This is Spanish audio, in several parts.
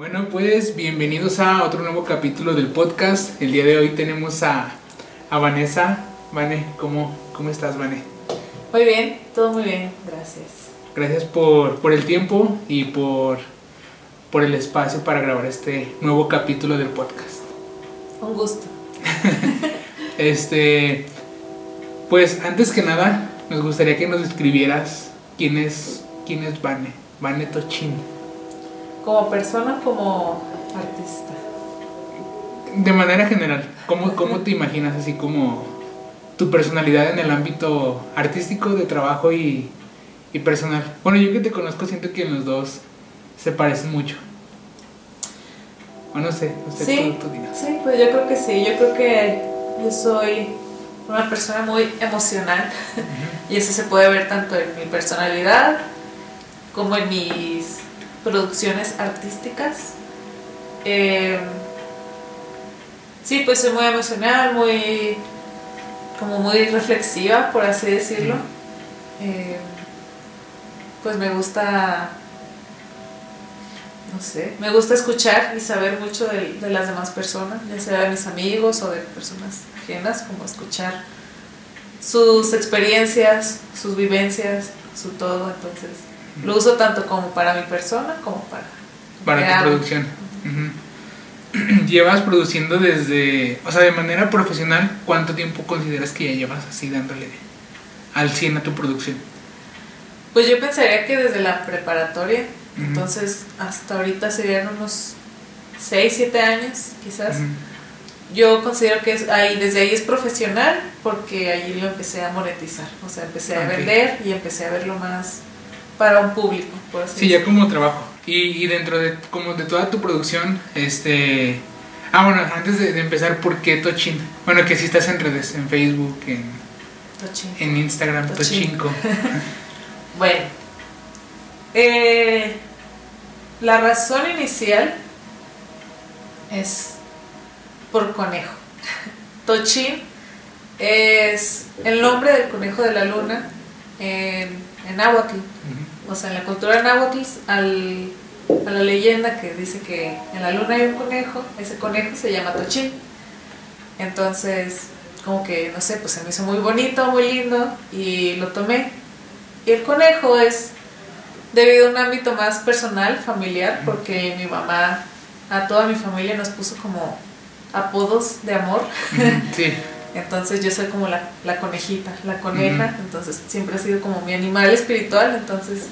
Bueno, pues bienvenidos a otro nuevo capítulo del podcast. El día de hoy tenemos a, a Vanessa. Vane, ¿cómo, ¿cómo estás, Vane? Muy bien, todo muy bien, gracias. Gracias por, por el tiempo y por, por el espacio para grabar este nuevo capítulo del podcast. Un gusto. Este, pues antes que nada, nos gustaría que nos describieras quién es, quién es Vane, Vane Tochín. Como persona, como artista. De manera general, ¿cómo, ¿cómo te imaginas así como tu personalidad en el ámbito artístico, de trabajo y, y personal? Bueno, yo que te conozco siento que los dos se parecen mucho. O no sé, sé, Sí, tú- tú sí, pues yo creo que sí. Yo creo que yo soy una persona muy emocional y eso se puede ver tanto en mi personalidad como en mis producciones artísticas. Eh, sí, pues soy muy emocional, muy como muy reflexiva, por así decirlo. Eh, pues me gusta, no sé, me gusta escuchar y saber mucho de, de las demás personas, ya sea de mis amigos o de personas ajenas, como escuchar sus experiencias, sus vivencias, su todo. Entonces, lo uso tanto como para mi persona como para... Para crear. tu producción. Llevas produciendo desde, o sea, de manera profesional, ¿cuánto tiempo consideras que ya llevas así dándole al 100 a tu producción? Pues yo pensaría que desde la preparatoria, entonces hasta ahorita serían unos 6, 7 años quizás. Yo considero que es, ahí, desde ahí es profesional porque allí lo empecé a monetizar, o sea, empecé a vender y empecé a verlo más para un público, por así Sí, ya como trabajo. Y, y dentro de como de toda tu producción, este... Ah, bueno, antes de, de empezar, ¿por qué Tochin? Bueno, que si estás en redes, en Facebook, en, en Instagram, Tochin. Tochinco. Bueno, eh, la razón inicial es por conejo. Tochín es el nombre del conejo de la luna en, en náhuatl. Ujú. O sea, en la cultura náhuatl, al, a la leyenda que dice que en la luna hay un conejo, ese conejo se llama Tochín. Entonces, como que, no sé, pues se me hizo muy bonito, muy lindo y lo tomé. Y el conejo es debido a un ámbito más personal, familiar, porque mi mamá a toda mi familia nos puso como apodos de amor. Sí. Entonces yo soy como la, la conejita, la coneja, entonces siempre ha sido como mi animal espiritual, entonces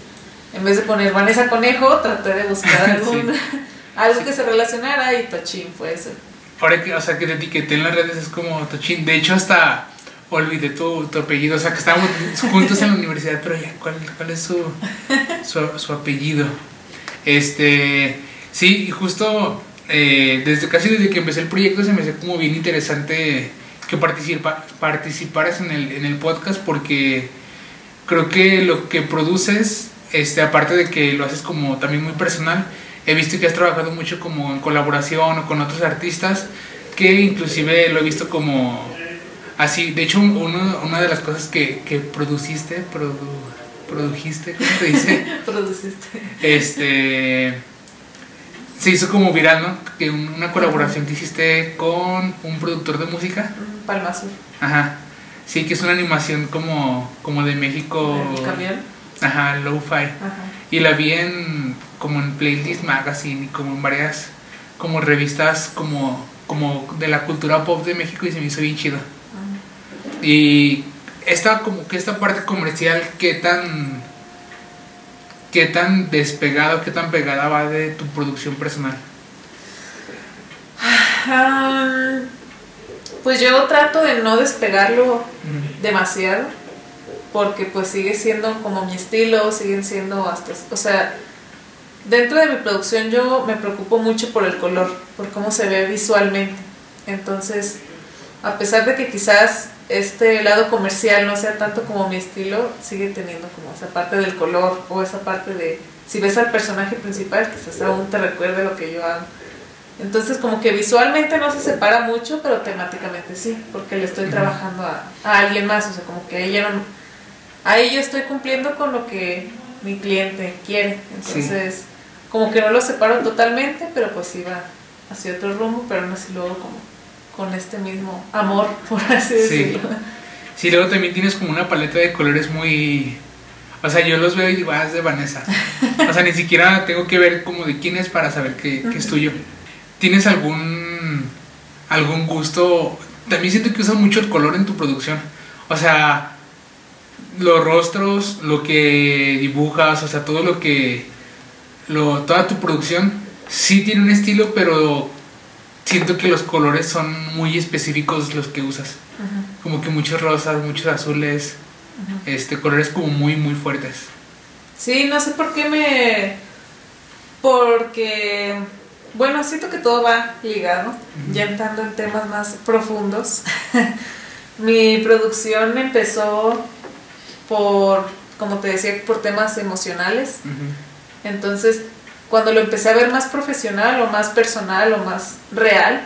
en vez de poner Vanessa Conejo, traté de buscar algún, algo que se relacionara y Tochín fue eso. Ahora que, o sea, que te etiqueté en las redes es como Tochín. De hecho, hasta olvidé tu, tu apellido. O sea, que estábamos juntos en la universidad, pero ya, ¿cuál, cuál es su, su, su apellido? Este, sí, y justo eh, desde casi desde que empecé el proyecto se me hace como bien interesante que participa, participaras en el, en el podcast porque creo que lo que produces, este, aparte de que lo haces como también muy personal, he visto que has trabajado mucho como en colaboración o con otros artistas, que inclusive lo he visto como así, de hecho uno- una de las cosas que, que produciste, produ- produjiste, ¿cómo se dice? Produciste. este se hizo como viral, ¿no? Que un- una colaboración que hiciste con un productor de música. Un palmazo. Ajá. Sí, que es una animación como, como de México. El camión. Ajá, lo-fi. Ajá. Y la vi en como en Playlist Magazine y como en varias como revistas como, como de la cultura pop de México y se me hizo bien chido. Ah. Y esta como que esta parte comercial qué tan qué tan despegado, qué tan pegada va de tu producción personal. Ah, pues yo trato de no despegarlo demasiado porque pues sigue siendo como mi estilo, siguen siendo hasta, o sea, dentro de mi producción yo me preocupo mucho por el color, por cómo se ve visualmente. Entonces, a pesar de que quizás este lado comercial no sea tanto como mi estilo, sigue teniendo como esa parte del color o esa parte de, si ves al personaje principal, quizás aún te recuerde lo que yo hago. Entonces como que visualmente no se separa mucho, pero temáticamente sí, porque le estoy trabajando a, a alguien más, o sea, como que ahí, ya no- ahí yo estoy cumpliendo con lo que mi cliente quiere. Entonces, como que no lo separo totalmente, pero pues iba hacia otro rumbo, pero no así luego como con este mismo amor, por así decirlo. Sí, luego también tienes como una paleta de colores muy... O sea, yo los veo y digo, ah, es de Vanessa. O sea, ni siquiera tengo que ver como de quién es para saber que, que es tuyo. ¿Tienes algún, algún gusto? También siento que usas mucho el color en tu producción. O sea, los rostros, lo que dibujas, o sea, todo lo que... Lo, toda tu producción sí tiene un estilo, pero siento que los colores son muy específicos los que usas. Como que muchos rosas, muchos azules, este, colores como muy, muy fuertes. Sí, no sé por qué me... Porque, bueno, siento que todo va ligado, ya entrando en temas más profundos. Mi producción empezó por, como te decía, por temas emocionales. Entonces, cuando lo empecé a ver más profesional o más personal o más real,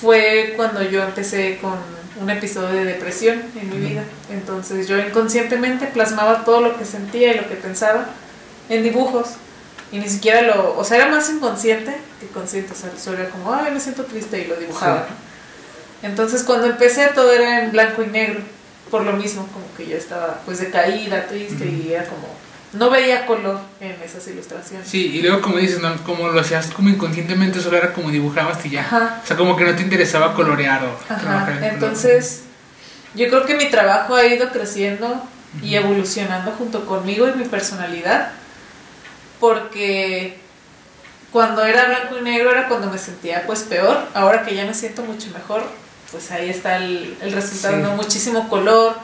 fue cuando yo empecé con un episodio de depresión en mi vida. Entonces yo inconscientemente plasmaba todo lo que sentía y lo que pensaba en dibujos. Y ni siquiera lo, o sea, era más inconsciente que consciente. O sea, solo era como, ay, me siento triste y lo dibujaba. Entonces cuando empecé todo era en blanco y negro. Por lo mismo, como que yo estaba pues decaída, triste y era como no veía color en esas ilustraciones. Sí, y luego como dices, ¿no? como lo hacías como inconscientemente, solo era como dibujabas y ya. O sea, como que no te interesaba colorear o Ajá. Entonces, yo creo que mi trabajo ha ido creciendo y evolucionando junto conmigo y mi personalidad, porque cuando era blanco y negro era cuando me sentía pues peor, ahora que ya me siento mucho mejor, pues ahí está el, el resultado, ¿no? Muchísimo color,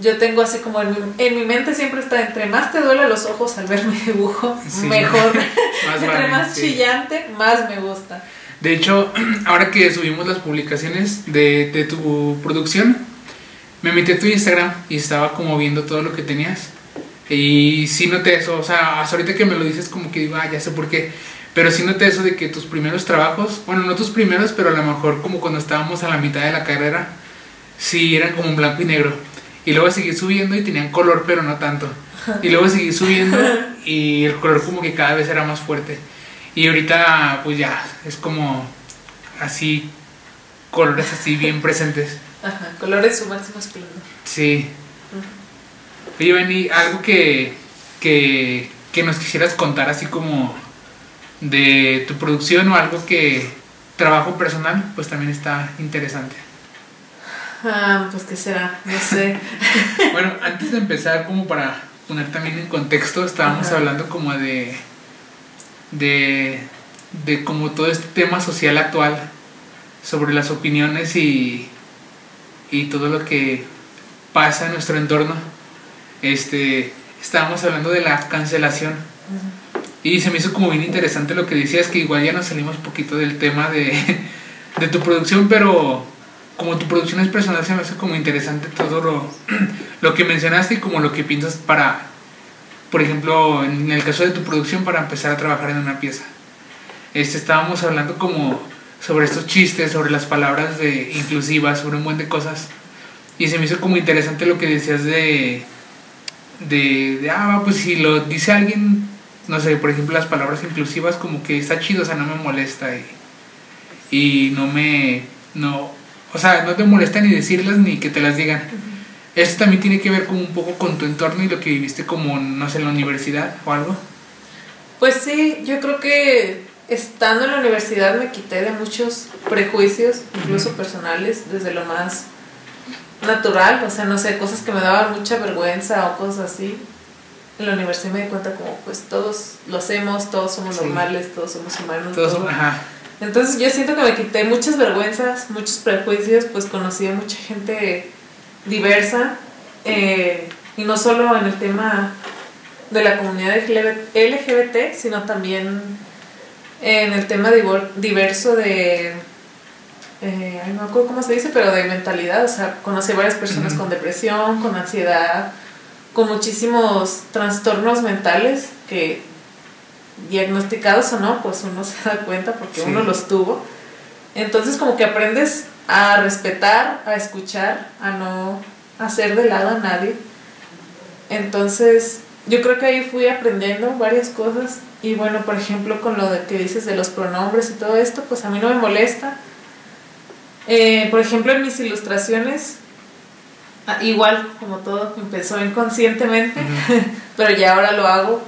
yo tengo así como en mi, en mi mente siempre está entre más te duele los ojos al ver mi dibujo, mejor. entre más chillante, más me gusta. De hecho, ahora que subimos las publicaciones de, de tu producción, me metí a tu Instagram y estaba como viendo todo lo que tenías. Y sí noté eso, o sea, hasta ahorita que me lo dices como que digo, ah, ya sé por qué. Pero sí noté eso de que tus primeros trabajos, bueno, no tus primeros, pero a lo mejor como cuando estábamos a la mitad de la carrera, sí eran como en blanco y negro y luego seguí subiendo y tenían color, pero no tanto. Y luego seguí subiendo y el color como que cada vez era más fuerte. Y ahorita pues ya, es como así, colores así bien presentes. Ajá, colores su máximo esplendor. Sí. Oye, Benny, algo que, que, que nos quisieras contar así como de tu producción o algo que trabajo personal, pues también está interesante. Ah, pues qué será, no sé. bueno, antes de empezar, como para poner también en contexto, estábamos hablando como de, de, de como todo este tema social actual, sobre las opiniones y, y todo lo que pasa en nuestro entorno. Este, estábamos hablando de la cancelación. Y se me hizo como bien interesante lo que decías, que igual ya nos salimos poquito del tema de, de tu producción, pero como tu producción es personal, se me hace como interesante todo lo, lo que mencionaste y como lo que piensas para, por ejemplo, en el caso de tu producción, para empezar a trabajar en una pieza. Este, estábamos hablando como sobre estos chistes, sobre las palabras de inclusivas, sobre un buen de cosas. Y se me hizo como interesante lo que decías de, de, de, ah, pues si lo dice alguien, no sé, por ejemplo, las palabras inclusivas, como que está chido, o sea, no me molesta y, y no me, no, o sea, no te molesta ni decirlas ni que te las digan. Esto también tiene que ver como un poco con tu entorno y lo que viviste como, no sé, en la universidad o algo. Pues sí, yo creo que estando en la universidad me quité de muchos prejuicios, incluso personales, desde lo más natural, o sea, no sé, cosas que me daban mucha vergüenza o cosas así. En la universidad me di cuenta como, pues todos lo hacemos, todos somos normales, todos somos humanos. Todos, Ajá. Entonces yo siento que me quité muchas vergüenzas, muchos prejuicios, pues conocí a mucha gente diversa, eh, y no solo en el tema de la comunidad LGBT, sino también en el tema diverso de, eh, no me acuerdo cómo se dice, pero de mentalidad, o sea, conocí a varias personas con depresión, con ansiedad, con muchísimos trastornos mentales que diagnosticados o no, pues uno se da cuenta porque uno los tuvo. Entonces como que aprendes a respetar, a escuchar, a no hacer de lado a nadie. Entonces yo creo que ahí fui aprendiendo varias cosas y bueno, por ejemplo, con lo de que dices de los pronombres y todo esto, pues a mí no me molesta. Eh, por ejemplo, en mis ilustraciones, ah, igual como todo empezó inconscientemente, pero ya ahora lo hago,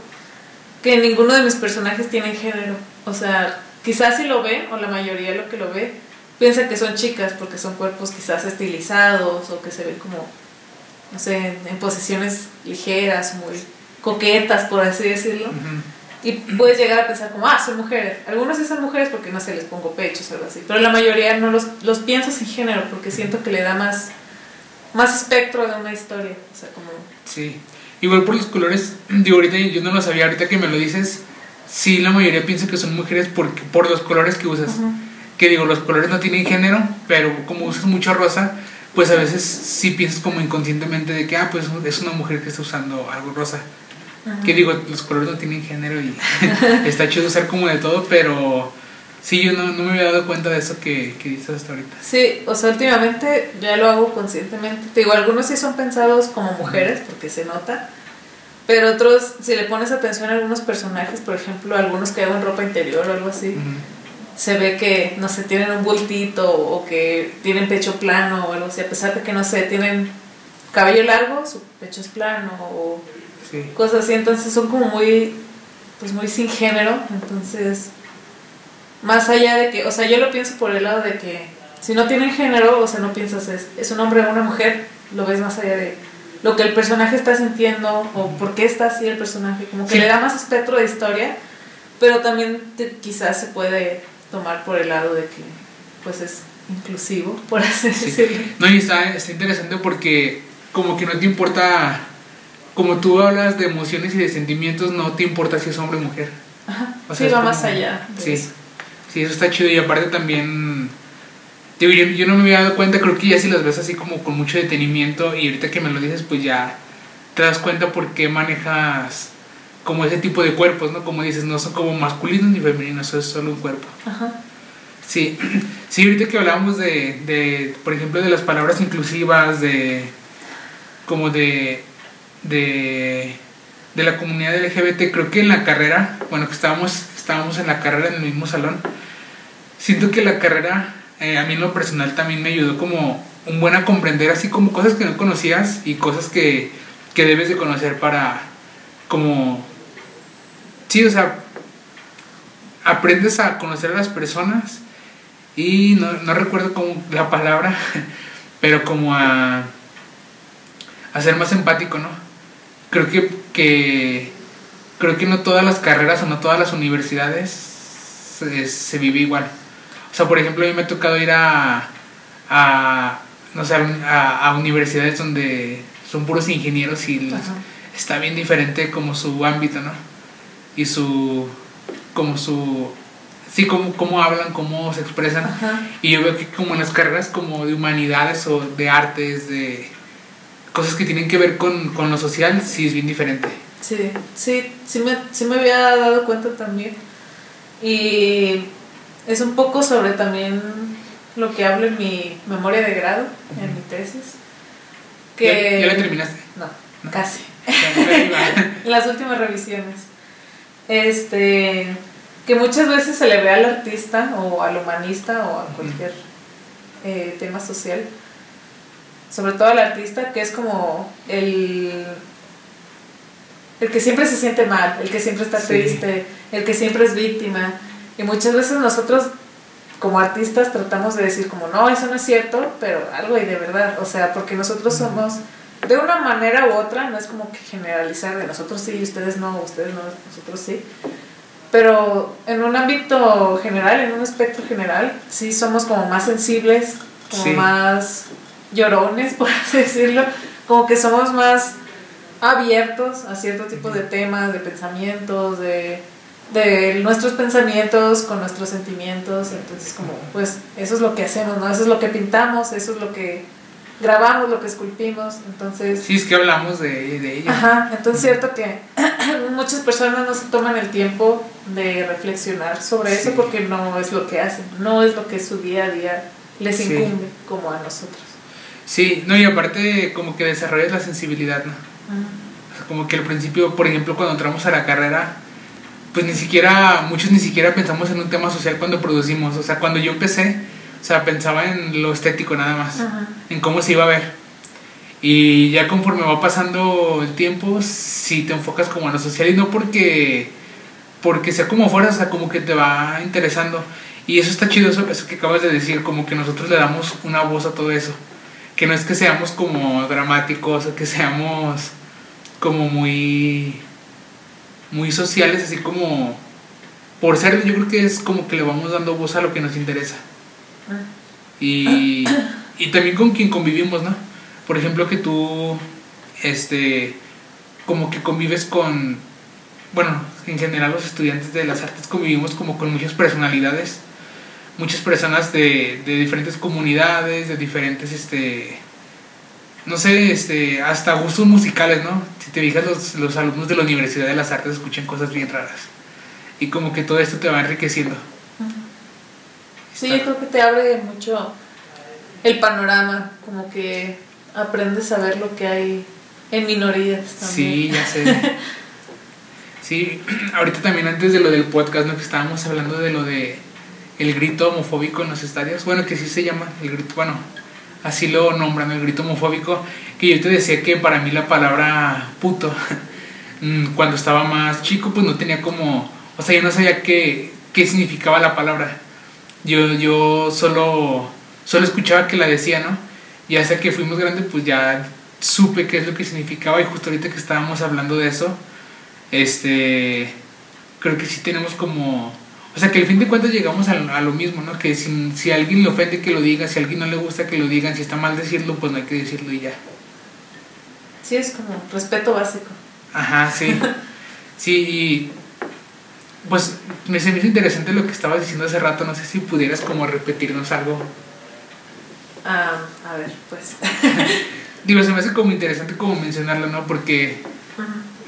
que ninguno de mis personajes tiene género. O sea, quizás si lo ven, o la mayoría lo que lo ve, piensa que son chicas porque son cuerpos quizás estilizados o que se ven como, no sé, en posiciones ligeras, muy coquetas, por así decirlo. Y puedes llegar a pensar como, ah, son mujeres. Algunos sí son mujeres porque no se les pongo pechos o algo así. Pero la mayoría no los, los pienso sin género porque siento que le da más, más espectro de una historia. O sea, como... Sí. Igual por los colores, digo, ahorita yo no lo sabía, ahorita que me lo dices, sí, la mayoría piensa que son mujeres porque, por los colores que usas. Que digo, los colores no tienen género, pero como usas mucho rosa, pues a veces sí piensas como inconscientemente de que, ah, pues es una mujer que está usando algo rosa. Que digo, los colores no tienen género y está chido usar como de todo, pero sí, yo no, no, me había dado cuenta de eso que, que dices hasta ahorita. Sí, o sea, últimamente ya lo hago conscientemente. Te digo, algunos sí son pensados como mujeres, porque se nota, pero otros, si le pones atención a algunos personajes, por ejemplo, algunos que hago en ropa interior o algo así, se ve que, no sé, tienen un bultito o que tienen pecho plano o algo así, a pesar de que, no sé, tienen cabello largo, su pecho es plano o cosas así, entonces son como muy, pues muy sin género, entonces, más allá de que, o sea, yo lo pienso por el lado de que si no tienen género, o sea, no piensas es, es un hombre o una mujer, lo ves más allá de lo que el personaje está sintiendo o por qué está así el personaje, como que le da más espectro de historia, pero también quizás se puede tomar por el lado de que pues es inclusivo, por así decirlo. No, y está, está interesante porque como que no te importa como tú hablas de emociones y de sentimientos, no te importa si es hombre o mujer. Ajá. O sea, sí, va más allá. Sí, eso. Sí, eso está chido. Y aparte también, yo, yo, no me había dado cuenta, creo que ya si las ves así como con mucho detenimiento y ahorita que me lo dices, pues ya te das cuenta por qué manejas como ese tipo de cuerpos, ¿no? Como dices, no son como masculinos ni femeninos, es solo un cuerpo. Ajá. Sí, sí, ahorita que hablamos de, de, por ejemplo, de las palabras inclusivas, de como de de, de la comunidad LGBT, creo que en la carrera, bueno, que estábamos, estábamos en la carrera en el mismo salón, siento que la carrera eh, a mí en lo personal también me ayudó como un buen a comprender así como cosas que no conocías y cosas que, que debes de conocer para como sí o sea aprendes a conocer a las personas y no, no recuerdo como la palabra pero como a a ser más empático no creo que, que, creo que no todas las carreras o no todas las universidades se, vive igual. O sea, por ejemplo, a mí me ha tocado ir a, a no sé, a, universidades donde son puros ingenieros y está bien diferente como su ámbito, ¿no? Y su, como su, sí, cómo, cómo hablan, cómo se expresan. Y yo veo que como en las carreras como de humanidades o de artes, de cosas que tienen que ver con, con lo social, sí es bien diferente. Sí, sí, sí me, sí me había dado cuenta también. Y es un poco sobre también lo que hablo en mi memoria de grado, en mi tesis. Que, ¿Ya, la terminaste? No, casi. Las últimas revisiones. Este, que muchas veces se le ve al artista o al humanista o a cualquier eh, tema social sobre todo al artista, que es como el, el que siempre se siente mal, el que siempre está triste, el que siempre es víctima. Y muchas veces nosotros como artistas tratamos de decir como, no, eso no es cierto, pero algo hay de verdad. O sea, porque nosotros somos, de una manera u otra, no es como que generalizar de nosotros sí, ustedes no, ustedes no, nosotros sí. Pero en un ámbito general, en un espectro general, sí somos como más sensibles, como más llorones, por así decirlo, como que somos más abiertos a cierto tipo de temas, de pensamientos, de, de nuestros pensamientos con nuestros sentimientos, entonces como pues eso es lo que hacemos, ¿no? Eso es lo que pintamos, eso es lo que grabamos, lo que esculpimos, entonces... Sí, es que hablamos de, de ello. Ajá, entonces es cierto que muchas personas no se toman el tiempo de reflexionar sobre eso porque no es lo que hacen, no es lo que su día a día les incumbe como a nosotros. Sí, no, y aparte como que desarrollas la sensibilidad, ¿no? como que al principio, por ejemplo, cuando entramos a la carrera, pues ni siquiera, muchos ni siquiera pensamos en un tema social cuando producimos. O sea, cuando yo empecé, o sea, pensaba en lo estético nada más, en cómo se iba a ver. Y ya conforme va pasando el tiempo, si te enfocas como en lo social y no porque, porque sea como fuera, o sea, como que te va interesando. Y eso está chido, eso, eso que acabas de decir, como que nosotros le damos una voz a todo eso. Que no es que seamos como dramáticos o que seamos como muy, muy sociales, así como por ser, yo creo que es como que le vamos dando voz a lo que nos interesa. Ah. Y, y también con quien convivimos, ¿no? Por ejemplo, que tú, este, como que convives con, bueno, en general los estudiantes de las artes convivimos como con muchas personalidades muchas personas de, de diferentes comunidades, de diferentes, este, no sé, este, hasta gustos musicales, ¿no? Si te fijas, los, los alumnos de la Universidad de las Artes escuchan cosas bien raras. Y como que todo esto te va enriqueciendo. Sí, yo creo que te abre mucho el panorama, como que aprendes a ver lo que hay en minorías también. Sí, ya sé. sí, ahorita también antes de lo del podcast, ¿no? Que estábamos hablando de lo de el grito homofóbico en los estadios. Bueno, que sí se llama el grito, bueno, así lo nombran, el grito homofóbico. Que yo te decía que para mí la palabra puto, mm, cuando estaba más chico, pues no tenía como, o sea, yo no sabía qué, qué significaba la palabra. Yo, yo solo, solo escuchaba que la decía, ¿no? Y hasta que fuimos grandes, pues ya supe qué es lo que significaba y justo ahorita que estábamos hablando de eso, este, creo que sí tenemos como o sea, que al fin de cuentas llegamos a, a lo mismo, ¿no? Que si, si, alguien le ofende que lo diga, si a alguien no le gusta que lo digan, si está mal decirlo, pues no hay que decirlo y ya. Sí, es como respeto básico. Ajá, sí. sí, y pues me se me hizo interesante lo que estabas diciendo hace rato, no sé si pudieras como repetirnos algo. Ah, a ver, pues. Digo, se me hace como interesante como mencionarlo, ¿no? Porque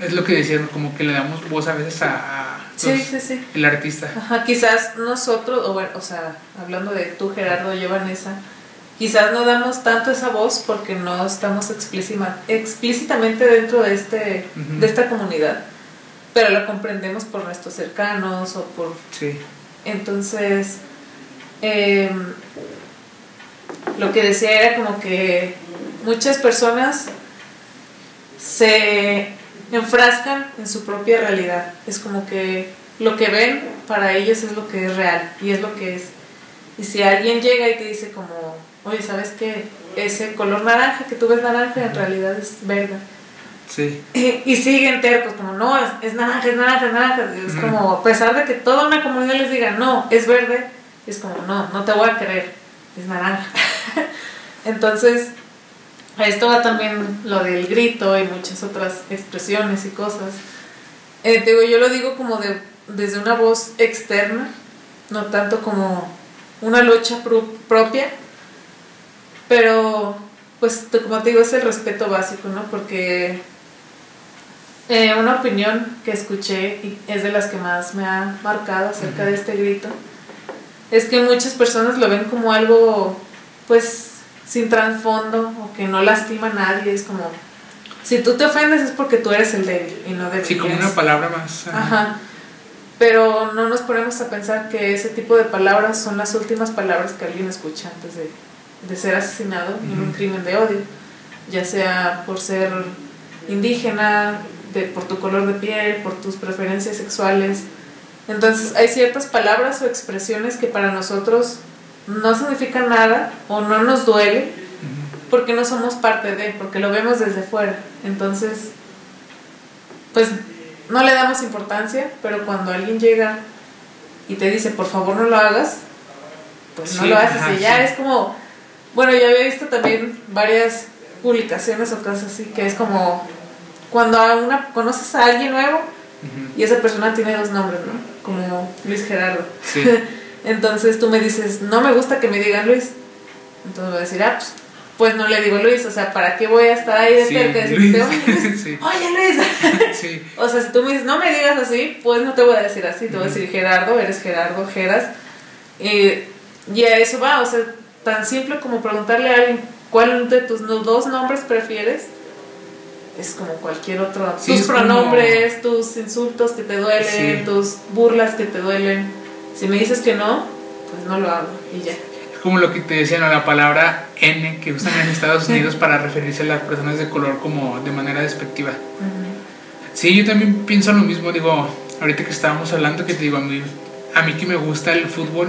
es lo que decías, como que le damos voz a veces a Sí, sí, sí. El artista. Ajá, quizás nosotros, o, bueno, o sea, hablando de tú, Gerardo, yo, Vanessa, quizás no damos tanto esa voz porque no estamos explícitamente dentro de, este, de esta comunidad, pero lo comprendemos por nuestros cercanos o por... Sí. Entonces, em, lo que decía era como que muchas personas se enfrascan en su propia realidad. Es como que lo que ven para ellos es lo que es real y es lo que es. Y si alguien llega y te dice como, oye, ¿sabes qué? Ese color naranja que tú ves naranja en realidad es verde. Sí. Y, siguen tercos, como, no, es, naranja, es naranja, es naranja. Es como, a pesar de que toda una comunidad les diga, no, es verde, es como, no, no te voy a creer, es naranja. Entonces, esto va también lo del grito y muchas otras expresiones y cosas. Eh, digo, yo lo digo como de, desde una voz externa, no tanto como una lucha propia, pero pues como te digo es el respeto básico, ¿no? Porque eh, una opinión que escuché y es de las que más me ha marcado acerca de este grito, es que muchas personas lo ven como algo pues sin trasfondo o que no lastima a nadie. Es como, si tú te ofendes es porque tú eres el débil y no débil. Sí, como una palabra más. Ajá. Pero no nos ponemos a pensar que ese tipo de palabras son las últimas palabras que alguien escucha antes de, de ser asesinado en un crimen de odio, ya sea por ser indígena, de, por tu color de piel, por tus preferencias sexuales. Entonces hay ciertas palabras o expresiones que para nosotros no significa nada o no nos duele porque no somos parte de, porque lo vemos desde fuera. Entonces, pues no le damos importancia, pero cuando alguien llega y te dice, por favor no lo hagas, pues no lo haces. y ya es como, bueno, yo había visto también varias publicaciones o cosas así, que es como cuando a una, conoces a alguien nuevo y esa persona tiene dos nombres, ¿no? Como Luis Gerardo. Sí. Entonces tú me dices, no me gusta que me digan Luis. Entonces voy a decir, ah, pues, pues no le digo Luis, o sea, ¿para qué voy a estar ahí de cerca y decirte, oye Luis, oye Luis? o sea, si tú me dices, no me digas así, pues no te voy a decir así, te voy a decir Gerardo, eres Gerardo, Geras. Y, y a eso va, o sea, tan simple como preguntarle a alguien cuál de tus dos nombres prefieres es como cualquier otro. Sí, tus es como- pronombres, tus insultos que te duelen, Sí. tus burlas que te duelen. Si me dices que no, pues no lo hago y ya. Es como lo que te decían, ¿no? la palabra N que usan en Estados Unidos para referirse a las personas de color como de manera despectiva. Sí, yo también pienso lo mismo, digo, ahorita que estábamos hablando, que te digo, a mí, a mí que me gusta el fútbol,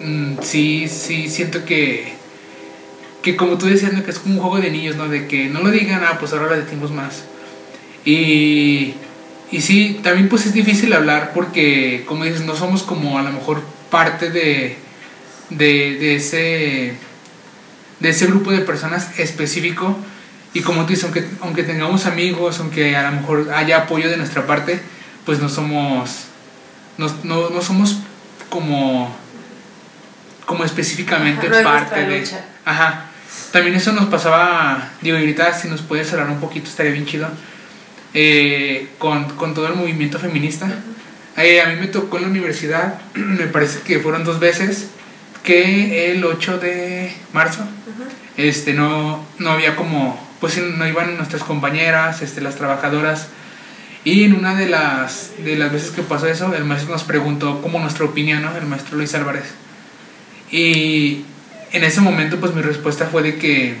mm, sí, sí, siento que, que como tú decías, ¿no? que es como un juego de niños, ¿no? De que no lo digan, ah, pues ahora lo decimos más. Y, y sí, también pues es difícil hablar porque, como dices, no somos como a lo mejor parte de, de, de ese, de ese grupo de personas específico. Y como tú dices, aunque, aunque tengamos amigos, aunque a lo mejor haya apoyo de nuestra parte, pues no somos, no, no, no somos como, como específicamente Ajá, no parte de... lucha. Ajá. También eso nos pasaba, digo, y ahorita si nos puedes hablar un poquito estaría bien chido, eh, con, con todo el movimiento feminista. Eh, a mí me tocó en la universidad, me parece que fueron dos veces, que el 8 de marzo, este, no, no había como, pues no iban nuestras compañeras, este, las trabajadoras, y en una de las, de las veces que pasó eso, el maestro nos preguntó como nuestra opinión, ¿no? El maestro Luis Álvarez. Y en ese momento, pues mi respuesta fue de que,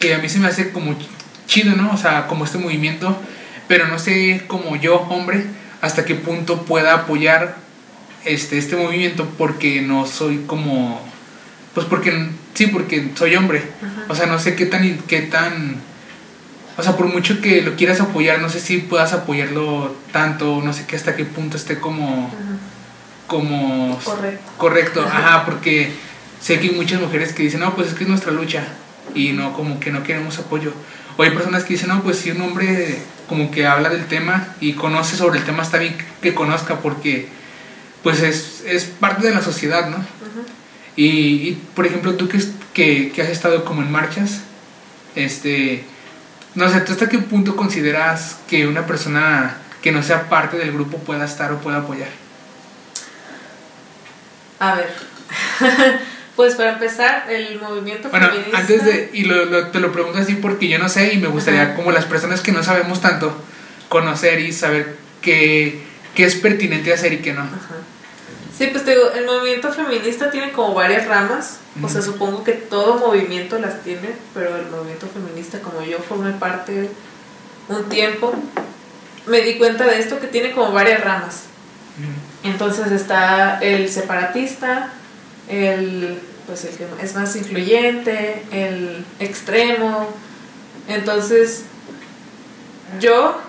que a mí se me hace como chido, ¿no? O sea, como este movimiento, pero no sé como yo, hombre, hasta qué punto pueda apoyar este, este movimiento porque no soy como, pues porque, sí, porque soy hombre. O sea, no sé qué tan, qué tan, o sea, por mucho que lo quieras apoyar, no sé si puedas apoyarlo tanto, no sé qué hasta qué punto esté como, como Correcto. correcto, ajá, porque sé que hay muchas mujeres que dicen, no, pues es que es nuestra lucha y no, como que no queremos apoyo. O hay personas que dicen, no, pues si un hombre como que habla del tema y conoce sobre el tema, está bien que conozca porque pues es, es parte de la sociedad, ¿no? Y, y, por ejemplo, tú que, que, que has estado como en marchas, este, no sé, ¿tú hasta qué punto consideras que una persona que no sea parte del grupo pueda estar o pueda apoyar? A ver. pues para empezar, el movimiento Bueno, feminista. antes de, y lo, lo- te lo pregunto así porque yo no sé y me gustaría, Ajá. como las personas que no sabemos tanto, conocer y saber qué, qué es pertinente hacer y qué no. Ajá. Sí, pues te digo, el movimiento feminista tiene como varias ramas. O sea, supongo que todo movimiento las tiene, pero el movimiento feminista, como yo formé parte un tiempo, me di cuenta de esto que tiene como varias ramas. Entonces está el separatista, el, pues el que es más influyente, el extremo. Entonces, yo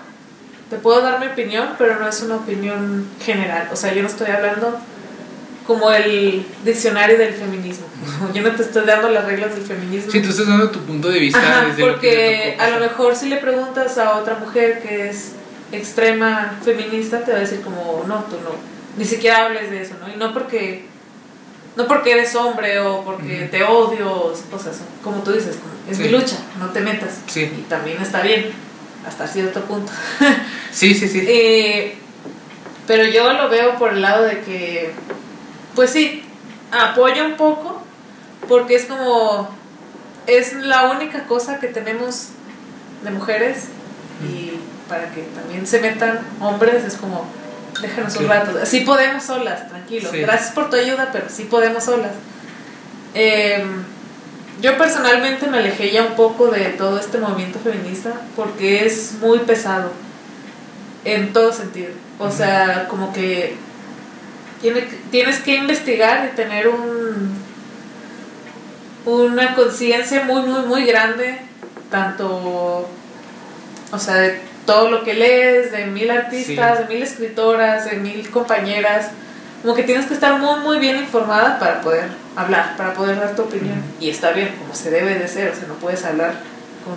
te puedo dar mi opinión, pero no es una opinión general. O sea, yo no estoy hablando como el diccionario del feminismo. Yo no te estoy dando las reglas del feminismo. Sí, tú estás dando tu punto de vista Ajá, desde porque a lo mejor si le preguntas a otra mujer que es extrema feminista, te va a decir como, no, tú no, ni siquiera hables de eso, ¿no? Y no porque, no porque eres hombre o porque te odio, o cosas, como tú dices, es Sí. mi lucha, no te metas. Sí. Y también está bien, hasta cierto punto. Sí, sí, sí. Eh, pero yo lo veo por el lado de que, pues sí, apoya un poco, porque es como, es la única cosa que tenemos de mujeres y para que también se metan hombres es como, déjanos un Sí. rato, sí podemos solas, tranquilo, Sí. gracias por tu ayuda, pero sí podemos solas. Eh, yo personalmente me alejé ya un poco de todo este movimiento feminista porque es muy pesado en todo sentido. O sea, como que tiene, tienes que investigar y tener un una conciencia muy, muy, muy grande, tanto, o sea, de todo lo que lees, de mil artistas, Sí. de mil escritoras, de mil compañeras, como que tienes que estar muy, muy bien informada para poder hablar, para poder dar tu opinión. Y está bien, como se debe de ser, o sea, no puedes hablar con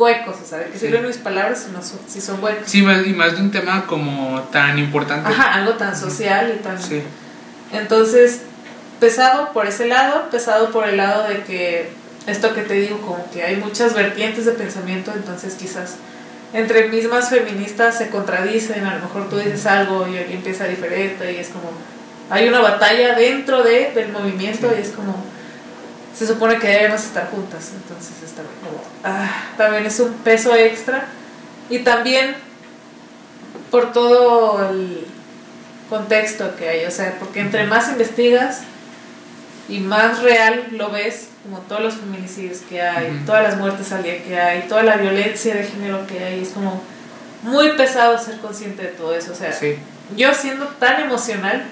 huecos, o sea, que Sí. sirven mis palabras si, no son, si son huecos. Sí, más, y más de un tema como tan importante. Ajá, algo tan social y tan... Sí. Entonces, pesado por ese lado, pesado por el lado de que esto que te digo, como que hay muchas vertientes de pensamiento, entonces quizás entre mismas feministas se contradicen, a lo mejor tú dices algo y alguien piensa diferente y es como, hay una batalla dentro de, del movimiento y es como, se supone que debemos estar juntas, entonces está como, ah, también es un peso extra y también por todo el contexto que hay, o sea, porque entre más investigas y más real lo ves, como todos los feminicidios que hay, todas las muertes al día que hay, toda la violencia de género que hay, es como muy pesado ser consciente de todo eso, o sea, yo siendo tan emocional,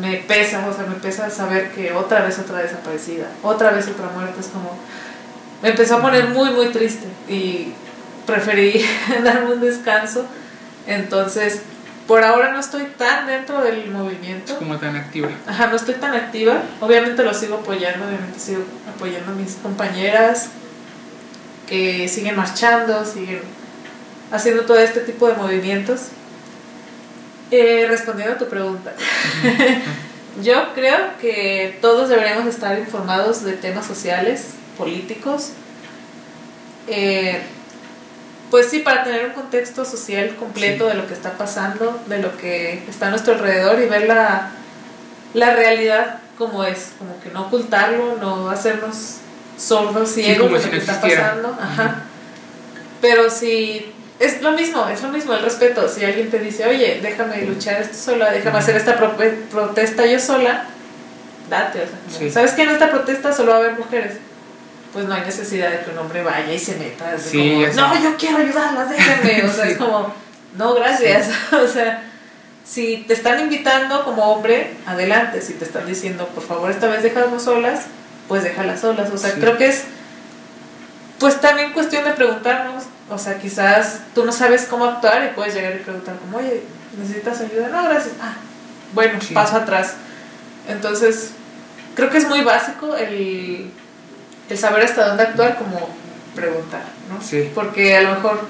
me pesa, o sea, me pesa saber que otra vez otra desaparecida, otra vez otra muerte, es como, me empezó a poner muy, muy triste y preferí darme un descanso, entonces, por ahora no estoy tan dentro del movimiento. Como tan activa. Ajá, no estoy tan activa, obviamente lo sigo apoyando, obviamente sigo apoyando a mis compañeras que siguen marchando, siguen haciendo todo este tipo de movimientos eh, respondiendo a tu pregunta, yo creo que todos deberíamos estar informados de temas sociales, políticos. Eh, pues sí, para tener un contexto social completo de lo que está pasando, de lo que está a nuestro alrededor y ver la, la realidad como es, como que no ocultarlo, no hacernos sordos, ciegos de lo que está pasando. Ajá. Pero si es lo mismo, es lo mismo el respeto. Si alguien te dice, oye, déjame luchar esto sola, déjame hacer esta protesta yo sola, date. O sea, ¿Sabes que en esta protesta solo va a haber mujeres? Pues no hay necesidad de que un hombre vaya y se meta. no, yo quiero ayudarlas, déjenme. O sea, es como, no, gracias. o sea, si te están invitando como hombre, adelante. Si te están diciendo, por favor, esta vez déjanos solas, pues déjalas solas. O sea, creo que es, pues también cuestión de preguntarnos o sea, quizás tú no sabes cómo actuar y puedes llegar y preguntar como, oye, ¿necesitas ayuda? No, gracias. Ah, bueno, paso atrás. Entonces, creo que es muy básico el, el saber hasta dónde actuar como preguntar, ¿no? Sí. Porque a lo mejor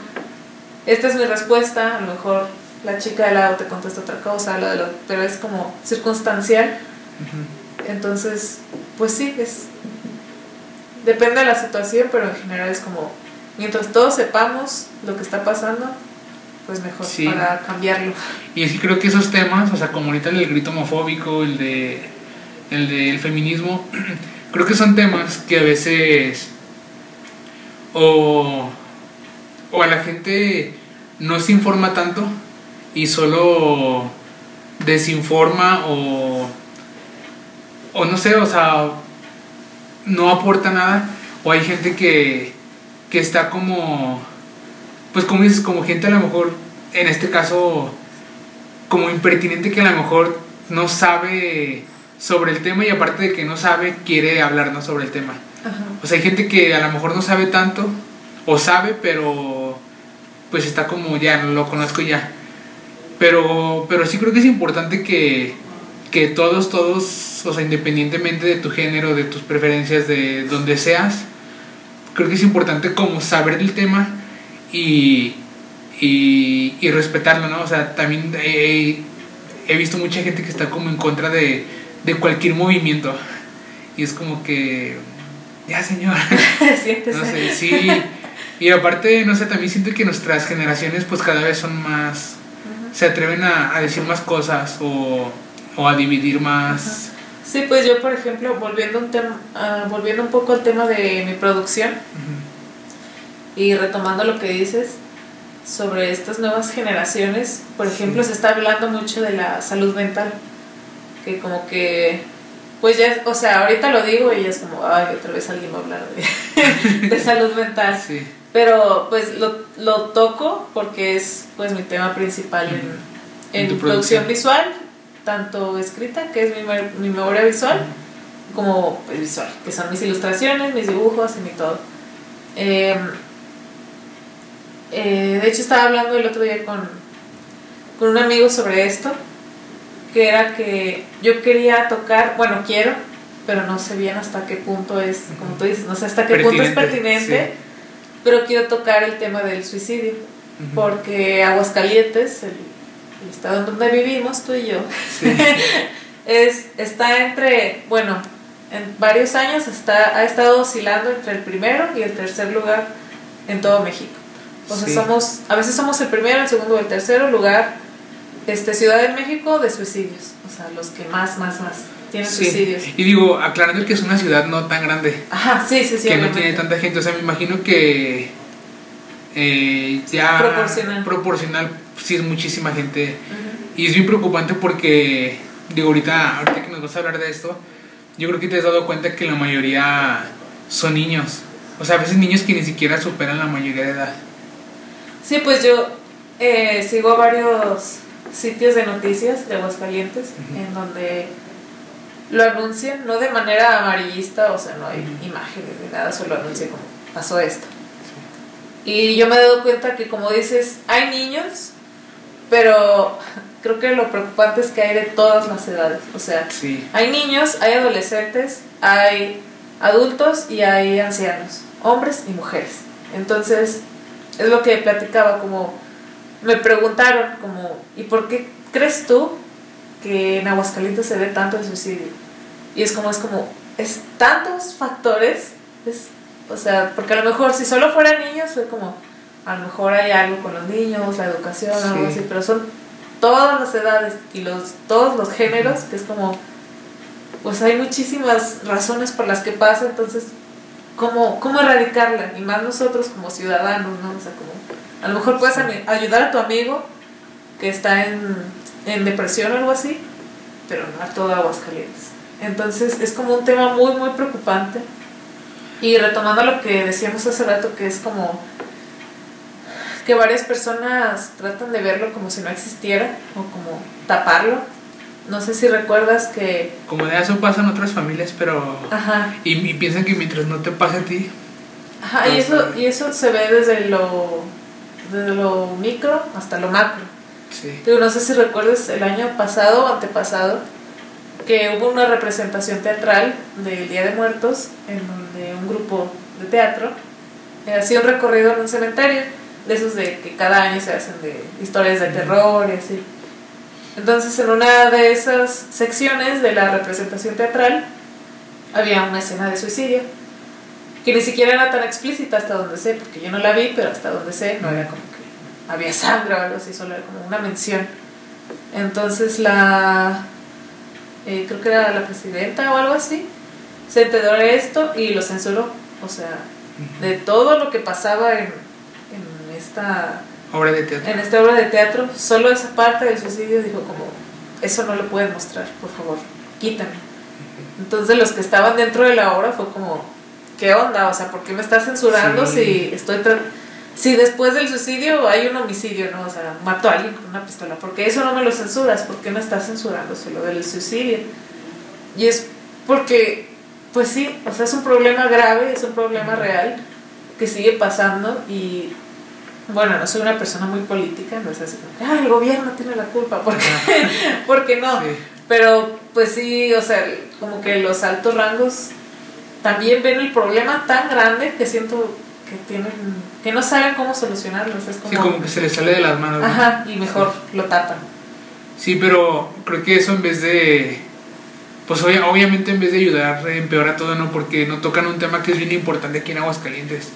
esta es mi respuesta, a lo mejor la chica de lado te contesta otra cosa, lo de lo, pero es como circunstancial. Entonces, pues sí, es depende de la situación, pero en general es como mientras todos sepamos lo que está pasando, pues mejor para cambiarlo. Y sí creo que esos temas, o sea, como ahorita el grito homofóbico, el de el del feminismo, creo que son temas que a veces o, o a la gente no se informa tanto y solo desinforma o o no sé, o sea, no aporta nada. O hay gente que que está como, pues como dices, como gente a lo mejor, en este caso, como impertinente que a lo mejor no sabe sobre el tema y aparte de que no sabe, quiere hablarnos sobre el tema. O sea, hay gente que a lo mejor no sabe tanto, o sabe, pero pues está como ya, lo conozco ya. Pero, pero sí creo que es importante que, que todos, todos, o sea, independientemente de tu género, de tus preferencias, de donde seas, creo que es importante como saber del tema y, y, respetarlo, ¿no? O sea, también he, he, visto mucha gente que está como en contra de, de cualquier movimiento. Y es como que, ya señor, no sé, sí. Y aparte, no sé, también siento que nuestras generaciones pues cada vez son más, se atreven a, a decir más cosas o, o a dividir más. Sí, pues yo, por ejemplo, volviendo un, tema, uh, volviendo un poco al tema de mi producción y retomando lo que dices sobre estas nuevas generaciones, por ejemplo, se está hablando mucho de la salud mental, que como que, pues ya, o sea, ahorita lo digo y es como, ay, otra vez alguien va a hablar de, de salud mental. Sí. Pero pues lo, lo, toco porque es pues mi tema principal en, en, producción visual tanto escrita, que es mi, mi memoria visual, como pues, visual, que son mis ilustraciones, mis dibujos y mi todo. Em, eh, de hecho, estaba hablando el otro día con, con un amigo sobre esto, que era que yo quería tocar, bueno, quiero, pero no sé bien hasta qué punto es, como tú dices, no sé hasta qué punto es pertinente, pero quiero tocar el tema del suicidio, porque Aguascalientes, el el estado donde vivimos, tú y yo, es, está entre, bueno, en varios años está, ha estado oscilando entre el primero y el tercer lugar en todo México. O sea, somos, a veces somos el primero, el segundo o el tercero lugar, este, Ciudad de México de suicidios, o sea, los que más, más, más. tienen Sí. suicidios. Y digo, aclarando que es una ciudad no tan grande, Ajá, sí, sí, sí. que no tiene tanta gente, o sea, me imagino que eh, ya Proporcional. proporcional, sí es muchísima gente. Y es bien preocupante porque, digo, ahorita, ahorita que nos vas a hablar de esto, yo creo que te has dado cuenta que la mayoría son niños. O sea, a veces niños que ni siquiera superan la mayoría de edad. Sí, pues yo eh, sigo varios sitios de noticias de Aguascalientes Ujú. en donde lo anuncian, no de manera amarillista, o sea, no hay Ujú. imágenes ni nada, solo anuncian como pasó esto. Y yo me he dado cuenta que, como dices, hay niños, pero creo que lo preocupante es que hay de todas las edades. O sea, Sí, hay niños, hay adolescentes, hay adultos y hay ancianos, hombres y mujeres. Entonces, es lo que platicaba, como me preguntaron, como, ¿y por qué crees tú que en Aguascalientes se ve tanto el suicidio? Y es como, es como, es tantos factores, es, o sea, porque a lo mejor si solo fueran niños, es como, a lo mejor hay algo con los niños, la educación, algo Sí. así, pero son todas las edades y los, todos los géneros, que es como, pues hay muchísimas razones por las que pasa, entonces, ¿cómo, cómo erradicarla? Y más nosotros como ciudadanos, ¿no? O sea, como, a lo mejor puedes ayudar a tu amigo que está en, en depresión o algo así, pero no a todo Aguascalientes. Entonces, es como un tema muy, muy preocupante. Y retomando lo que decíamos hace rato, que es como que varias personas tratan de verlo como si no existiera o como taparlo. No sé si recuerdas que... como de eso pasa en otras familias, pero... Ajá, Y, y piensan que mientras no te pase a ti, ajá y, eso, y eso se ve desde lo, desde lo micro hasta lo macro. sí. Digo, no sé si recuerdas el año pasado o antepasado que hubo una representación teatral del Día de Muertos en donde un grupo de teatro eh, hacía un recorrido en un cementerio, de esos de que cada año se hacen de historias de terror y así. Entonces en una de esas secciones de la representación teatral había una escena de suicidio que ni siquiera era tan explícita hasta donde sé, porque yo no la vi, pero hasta donde sé no era como que había sangre o algo así, solo era como una mención. Entonces la, eh, creo que era la presidenta o algo así, se enteró de esto y lo censuró. O sea, de todo lo que pasaba en, en esta Obra de teatro. en esta obra de teatro, solo esa parte del suicidio dijo como, eso no lo pueden mostrar, por favor, quítame. Entonces los que estaban dentro de la obra fue como, ¿qué onda? O sea, ¿por qué me estás censurando Sí. si estoy si después del suicidio hay un homicidio, ¿no? O sea, mató a alguien con una pistola, porque eso no me lo censuras, ¿por qué me estás censurando solo del suicidio? Y es porque, pues sí, o sea, es un problema grave, es un problema real que sigue pasando y bueno, no soy una persona muy política, no es así ah, el gobierno tiene la culpa, porque, porque no. Sí. Pero pues sí, o sea, como que los altos rangos también ven el problema tan grande que siento que tienen, que no saben cómo solucionarlo. Es como, Sí, como que se les sale de las manos. ¿no? ajá, y mejor lo tapan. Sí, pero creo que eso en vez de. Pues obvia- obviamente en vez de ayudar, empeora todo, ¿no? Porque no tocan un tema que es bien importante aquí en Aguascalientes.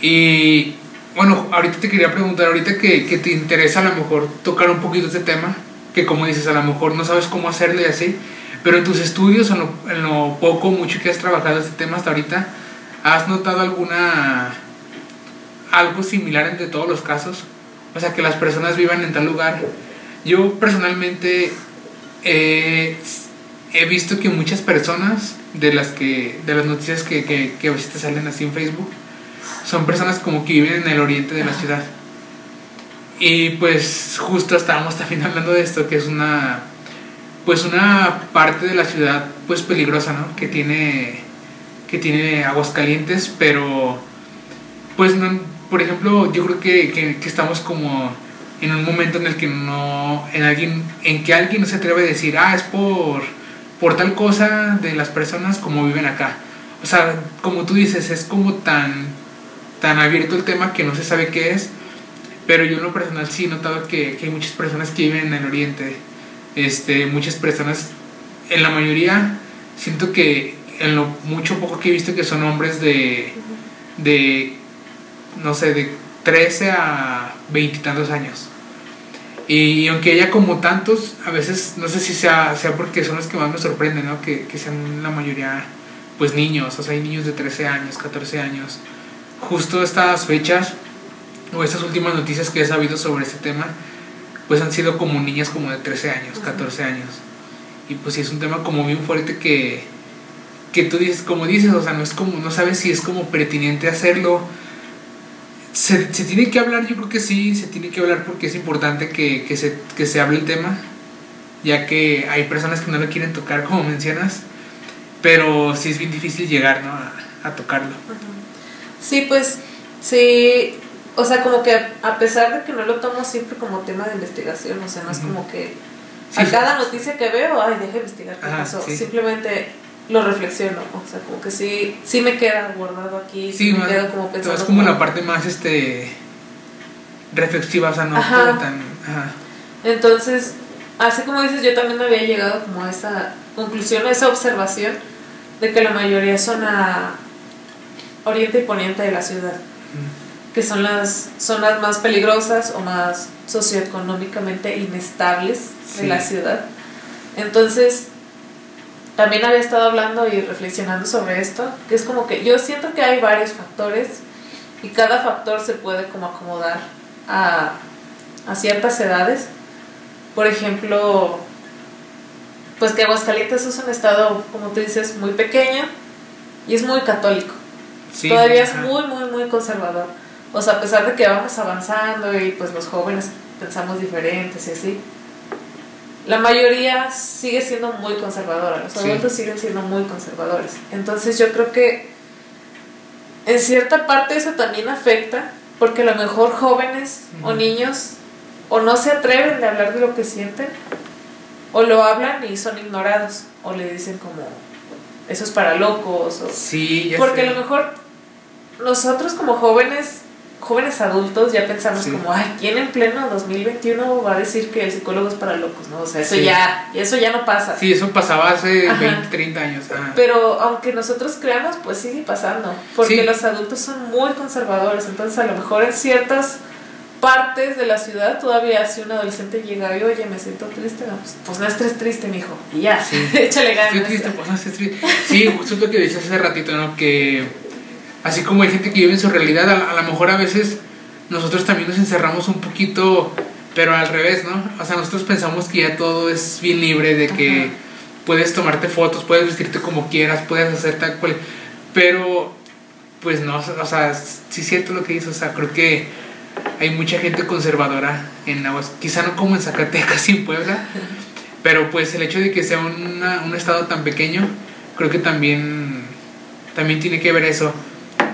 Y bueno, ahorita te quería preguntar, ahorita que, que te interesa a lo mejor tocar un poquito este tema, que como dices, a lo mejor no sabes cómo hacerlo y así, pero en tus estudios, en lo, en lo poco mucho que has trabajado este tema hasta ahorita, ¿has notado alguna. algo similar entre todos los casos? O sea, que las personas vivan en tal lugar. Yo personalmente eh, he visto que muchas personas de las que de las noticias que, que, que a veces te salen así en Facebook son personas como que viven en el oriente de la ciudad. Y pues justo estábamos también hablando de esto, que es una pues una parte de la ciudad pues peligrosa, ¿no? Que tiene que tiene aguas calientes, pero pues no, por ejemplo, yo creo que, que, estamos como en un momento en el que no en alguien en que alguien no se atreve a decir, "Ah, es por por tal cosa de las personas como viven acá." O sea, como tú dices, es como tan tan abierto el tema que no se sabe qué es, pero yo en lo personal sí he notado que, que hay muchas personas que viven en el oriente, este, muchas personas, en la mayoría, siento que en lo mucho poco que he visto que son hombres de, de no sé, de 13 a 20 y tantos años. Y, aunque haya como tantos, a veces no sé si sea, sea porque son los que más me sorprenden, ¿no? Que, que sean la mayoría pues niños, o sea, hay niños de 13 años, 14 años. Justo estas fechas o estas últimas noticias que he sabido sobre este tema, pues han sido como niñas como de 13 años, 14 años. Y pues sí es un tema como bien fuerte que, que tú dices, como dices, o sea, no es como, no sabes si es como pertinente hacerlo. Se, se tiene que hablar, yo creo que sí, se tiene que hablar porque es importante que, que, se, que se hable el tema, ya que hay personas que no lo quieren tocar, como mencionas, pero sí es bien difícil llegar, ¿no? A, a tocarlo. Sí, pues sí, o sea, como que a pesar de que no lo tomo siempre como tema de investigación, o sea, no es como que a cada noticia que veo, ay, deje investigar qué pasó. Simplemente lo reflexiono, o sea, como que sí, sí me queda guardado aquí, sí, me quedo como pensando. Es como, la parte más, este, reflexiva, o sea, no tan... Entonces, así como dices, yo también había llegado como a esa conclusión, a esa observación de que la mayoría son a oriente y poniente de la ciudad, que son las zonas más peligrosas o más socioeconómicamente inestables de la ciudad. Entonces, también había estado hablando y reflexionando sobre esto, que es como que yo siento que hay varios factores y cada factor se puede como acomodar a, a ciertas edades. Por ejemplo, pues que Aguascalientes es un estado, como tú dices, muy pequeño y es muy católico. Todavía es muy, muy, muy conservador. O sea, a pesar de que vamos avanzando y pues los jóvenes pensamos diferentes y así, la mayoría sigue siendo muy conservadora, los adultos siguen siendo muy conservadores. Entonces yo creo que en cierta parte eso también afecta, porque a lo mejor jóvenes o niños o no se atreven de hablar de lo que sienten, o lo hablan y son ignorados, o le dicen como, eso es para locos, o... Sí, Porque a lo mejor nosotros como jóvenes jóvenes adultos ya pensamos como, ay, ¿quién en pleno 2021 va a decir que el psicólogo es para locos? ¿no? O sea, eso, ya, eso ya no pasa. Sí, eso pasaba hace 20, 30 años. Pero aunque nosotros creamos, pues sigue pasando, porque los adultos son muy conservadores, entonces a lo mejor en ciertas partes de la ciudad todavía si un adolescente llega y oye me siento triste no, pues, pues no estés triste mijo y ya sí. échale ganas estoy triste pues no estés triste sí justo lo que decías hace ratito no que así como hay gente que vive en su realidad, a, lo mejor a veces nosotros también nos encerramos un poquito, pero al revés, ¿no? O sea, nosotros pensamos que ya todo es bien libre, de que puedes tomarte fotos, puedes vestirte como quieras, puedes hacer tal cual, pero pues no, o sea, sí es cierto lo que dices, o sea, creo que hay mucha gente conservadora en Aguas, quizá no como en Zacatecas y en Puebla, pero pues el hecho de que sea un estado tan pequeño, creo que también, también tiene que ver eso.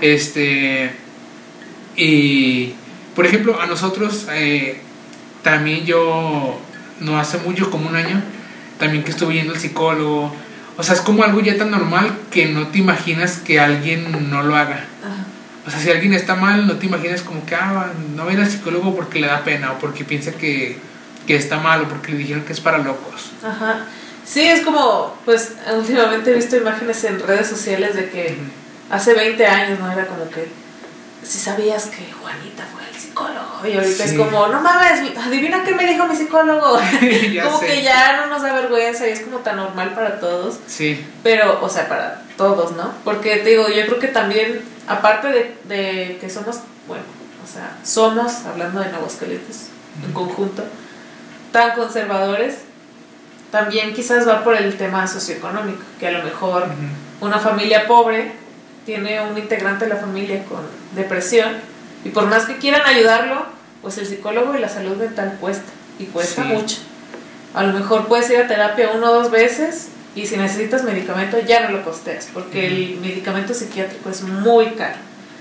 Este, y, por ejemplo, a nosotros, eh, también yo, no hace mucho, como un año, también que estuve yendo al psicólogo, o sea, es como algo ya tan normal que no te imaginas que alguien no lo haga. O sea, si alguien está mal, no te imaginas como que, ah, no va al psicólogo porque le da pena o porque piensa que, que está mal o porque le dijeron que es para locos. Ajá. Sí, es como, pues, últimamente he visto imágenes en redes sociales de que hace 20 años, ¿no? Era como que, si sabías que Juanita fue el psicólogo, y ahorita es como, no mames, adivina qué me dijo mi psicólogo. como que ya no nos da vergüenza y es como tan normal para todos. Sí. Pero, o sea, para todos, ¿no? Porque te digo, yo creo que también, aparte de, de que somos, bueno, o sea, somos, hablando de Aguascalientes en conjunto, tan conservadores, también quizás va por el tema socioeconómico, que a lo mejor una familia pobre tiene un integrante de la familia con depresión y por más que quieran ayudarlo, pues el psicólogo y la salud mental cuesta y cuesta mucho. A lo mejor puedes ir a terapia uno o dos veces y si necesitas medicamento ya no lo costeas porque el medicamento psiquiátrico es muy caro.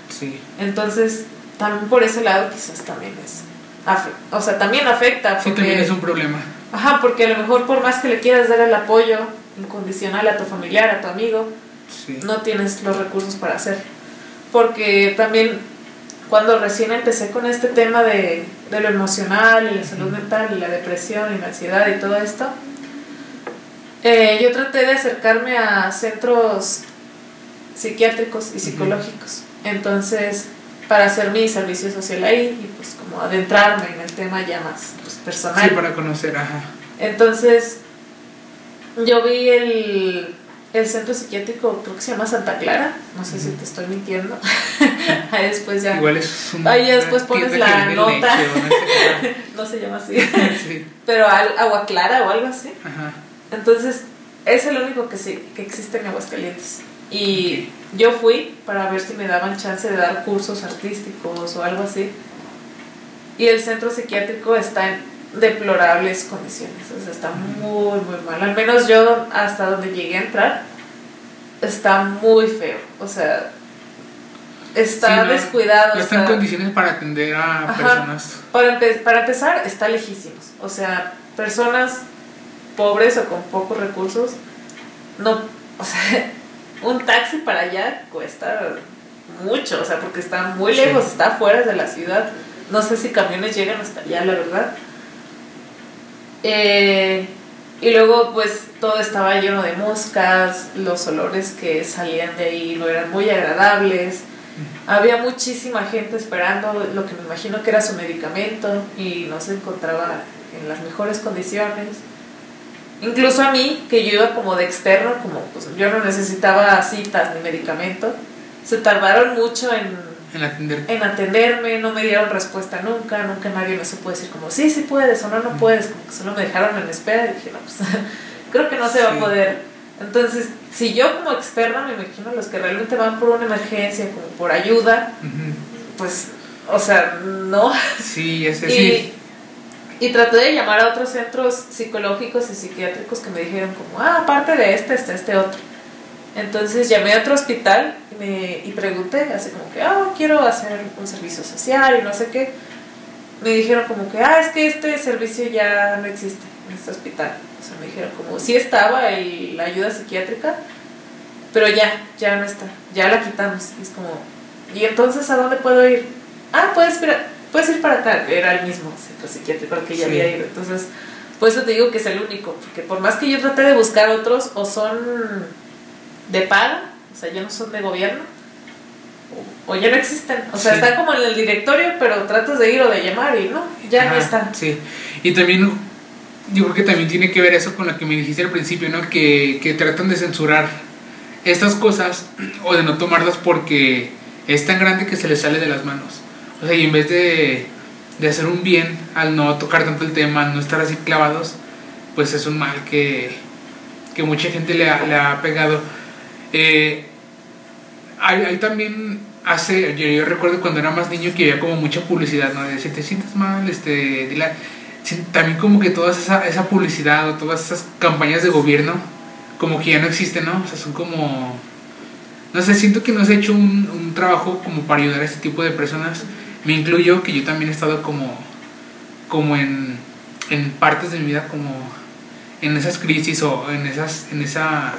Sí. Entonces, también por ese lado quizás también es... O sea, también afecta. sí, también es un problema. Ajá, porque a lo mejor por más que le quieras dar el apoyo incondicional a tu familiar, a tu amigo, no tienes los recursos para hacer. Porque también cuando recién empecé con este tema de, lo emocional y la salud mental y la depresión y la ansiedad y todo esto, eh, yo traté de acercarme a centros psiquiátricos y psicológicos. Entonces, para hacer mi servicio social ahí y pues como adentrarme en el tema ya más pues, personal. Sí, para conocer, ajá. Entonces, yo vi el, el centro psiquiátrico, creo que se llama Santa Clara, no sé si te estoy mintiendo. ahí después ya. Igual es un, Ahí después pones la nota. leche, no se llama así. sí, Pero al- agua clara o algo así. ajá. Entonces, es el único que sí, que existe en Aguascalientes. Y yo fui para ver si me daban chance de dar cursos artísticos o algo así. Y el centro psiquiátrico está en deplorables condiciones, o sea, está muy, muy mal. Al menos yo, hasta donde llegué a entrar, está muy feo. O sea, está Sí, no, descuidado. No está en condiciones para atender a Ajá. personas. para, para empezar, está lejísimos. O sea, personas pobres o con pocos recursos, no, o sea, un taxi para allá cuesta mucho, o sea, porque está muy Sí. lejos, está fuera de la ciudad. No sé si camiones llegan hasta allá, la verdad. Eh, y luego, pues, todo estaba lleno de moscas, los olores que salían de ahí no eran muy agradables. Había muchísima gente esperando lo que me imagino que era su medicamento y no se encontraba en las mejores condiciones. Incluso a mí, que yo iba como de externo, como pues, yo no necesitaba citas ni medicamento, se tardaron mucho en, En atender. en atenderme, no me dieron respuesta nunca, nunca nadie me supo decir como, sí, sí puedes o no, no puedes, como que solo me dejaron en espera y dije, no, pues creo que no se va Sí. a poder. Entonces, si yo como externa me imagino los que realmente van por una emergencia, como por ayuda, pues, o sea, no. Sí, es Y, traté de llamar a otros centros psicológicos y psiquiátricos que me dijeron como, ah, aparte de este, está este otro. Entonces llamé a otro hospital me, y pregunté, así como que, ah, quiero hacer un servicio social y no sé qué. Me dijeron como que, ah, es que este servicio ya no existe en este hospital. O sea, me dijeron como, sí estaba el, la ayuda psiquiátrica, pero ya, ya no está, ya la quitamos. Y es como, ¿y entonces a dónde puedo ir? Ah, puedes ir, puedes ir para acá. Era el mismo centro psiquiátrico al que ya Sí. había ido. Entonces, por eso te digo que es el único, porque por más que yo traté de buscar otros, o son de paga, o sea, ya no son de gobierno, o, ya no existen. O sea, Sí. están como en el directorio, pero tratas de ir o de llamar y no, ya no están. Sí. Y también, yo creo que también tiene que ver eso con lo que me dijiste al principio, ¿no? Que, que tratan de censurar estas cosas o de no tomarlas porque es tan grande que se les sale de las manos. O sea, y en vez de, de hacer un bien al no tocar tanto el tema, al no estar así clavados, pues es un mal que, que mucha gente le ha, le ha pegado. Eh, hay también hace, yo, yo recuerdo cuando era más niño que había como mucha publicidad, ¿no? De si te sientes mal, este, dile a- sí, también como que toda esa, esa publicidad o todas esas campañas de gobierno, como que ya no existen, ¿no? O sea, son como, no sé, siento que no se ha hecho un, un trabajo como para ayudar a este tipo de personas. Me incluyo que yo también he estado como, como en, en partes de mi vida como en esas crisis o en esas, en esa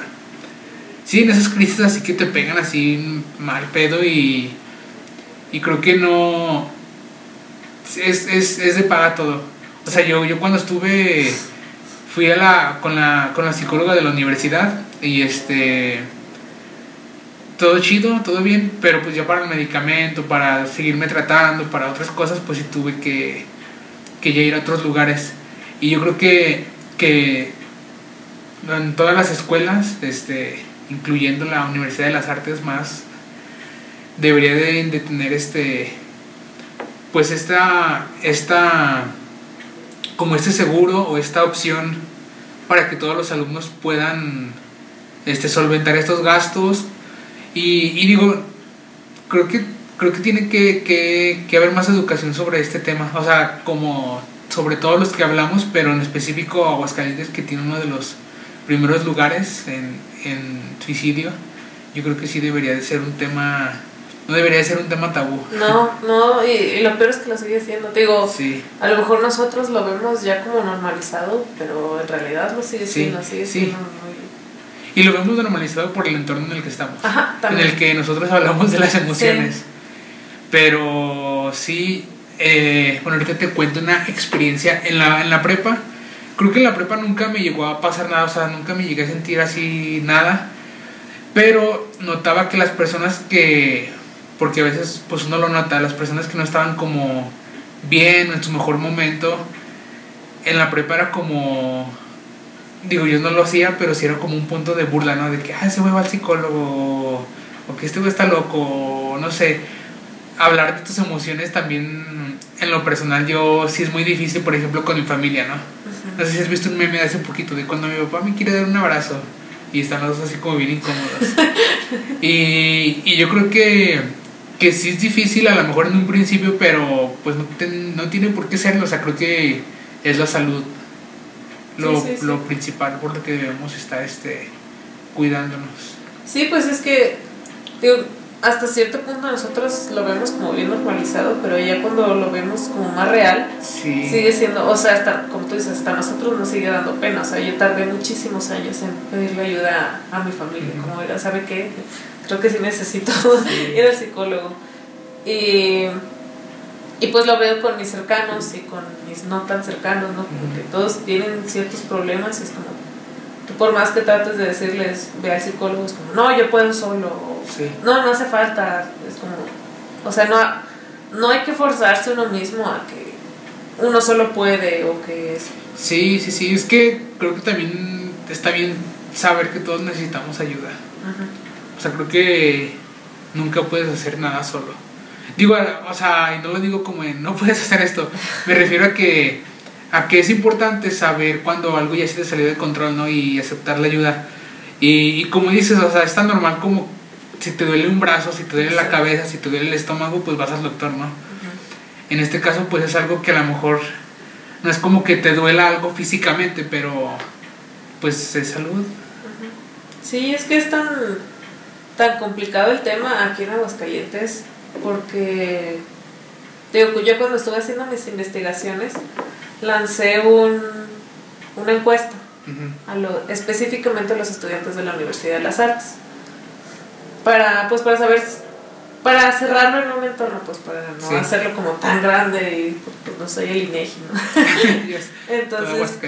sí, en esas crisis así que te pegan así mal pedo y, y creo que no, es, es, es de paga todo. O sea, yo, yo cuando estuve, fui a la, con, la, con la psicóloga de la universidad y este, todo chido, todo bien, pero pues ya para el medicamento, para seguirme tratando, para otras cosas, pues sí tuve que, que ya ir a otros lugares. Y yo creo que, que en todas las escuelas, este, incluyendo la Universidad de las Artes más, debería de, tener este, pues esta, esta, como este seguro o esta opción para que todos los alumnos puedan este, solventar estos gastos. Y, digo, creo que, creo que tiene que, que, que haber más educación sobre este tema, o sea, como sobre todos los que hablamos, pero en específico Aguascalientes, que tiene uno de los primeros lugares en, en suicidio, yo creo que sí debería de ser un tema, no debería de ser un tema tabú. No, no, y, y lo peor es que lo sigue siendo. Te digo, Sí, a lo mejor nosotros lo vemos ya como normalizado, pero en realidad lo sigue Sí, siendo, sigue sí. siendo muy... y lo vemos normalizado por el entorno en el que estamos, Ajá, en el que nosotros hablamos de las emociones. Pero sí, eh, bueno, ahorita te cuento una experiencia en la, en la prepa. Creo que en la prepa nunca me llegó a pasar nada, o sea, nunca me llegué a sentir así nada. Pero notaba que las personas que, porque a veces pues uno lo nota, las personas que no estaban como bien en su mejor momento, en la prepa era como, digo, yo no lo hacía, pero sí era como un punto de burla, ¿no? De que, ah, ese güey va al psicólogo, o que este güey está loco, no sé. Hablar de tus emociones también, en lo personal, yo sí es muy difícil, por ejemplo, con mi familia, ¿no? No sé si has visto un meme de hace poquito, de cuando mi papá me quiere dar un abrazo y están los dos así como bien incómodos. y, y yo creo que que sí es difícil a lo mejor en un principio, pero pues no, no tiene por qué serlo, o sea, creo que es la salud lo, lo principal por lo que debemos estar este, cuidándonos. Sí, pues es que digo, hasta cierto punto nosotros lo vemos como bien normalizado, pero ya cuando lo vemos como más real, sigue siendo, o sea, hasta, como tú dices, hasta nosotros nos sigue dando pena, o sea, yo tardé muchísimos años en pedirle ayuda a, mi familia, como era, ¿sabe qué? creo que sí necesito ir al psicólogo. Y, y, pues lo veo con mis cercanos y con mis no tan cercanos, ¿no? Porque todos tienen ciertos problemas y es como, tú por más que trates de decirles, ve al psicólogo, es como, no, yo puedo solo, no, no hace falta, es como, o sea, no, no hay que forzarse uno mismo a que uno solo puede o que es... Sí, sí, sí, es que creo que también está bien saber que todos necesitamos ayuda. O sea, creo que nunca puedes hacer nada solo. Digo, o sea, y no lo digo como en no puedes hacer esto. Me refiero a que, a que es importante saber cuando algo ya se te salió de control, ¿no? Y aceptar la ayuda. Y, como dices, o sea, es tan normal como si te duele un brazo, si te duele la cabeza, si te duele el estómago, pues vas al doctor, ¿no? En este caso, pues es algo que a lo mejor no es como que te duela algo físicamente, pero pues es salud. Sí, es que es tan tan complicado el tema aquí en Aguascalientes porque digo, yo cuando estuve haciendo mis investigaciones lancé un, una encuesta a lo, específicamente a los estudiantes de la Universidad de las Artes. Para pues para saber para cerrarlo en un entorno pues para no hacerlo como tan grande y pues, no soy el INEGI entonces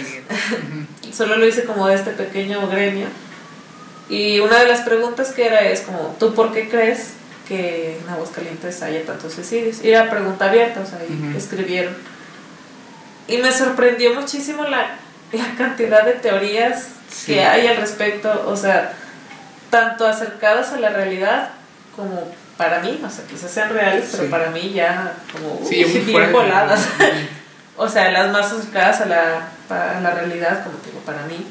solo lo hice como de este pequeño gremio. Y una de las preguntas que era es como, ¿tú por qué crees que en Aguascalientes haya tantos suicidios? Y era pregunta abierta, o sea, escribieron. Y me sorprendió muchísimo la, la cantidad de teorías que hay al respecto, o sea, tanto acercadas a la realidad como para mí, o sea, quizás sean reales, pero para mí ya como bien voladas. o sea, las más acercadas a la, a la realidad, como digo, para mí.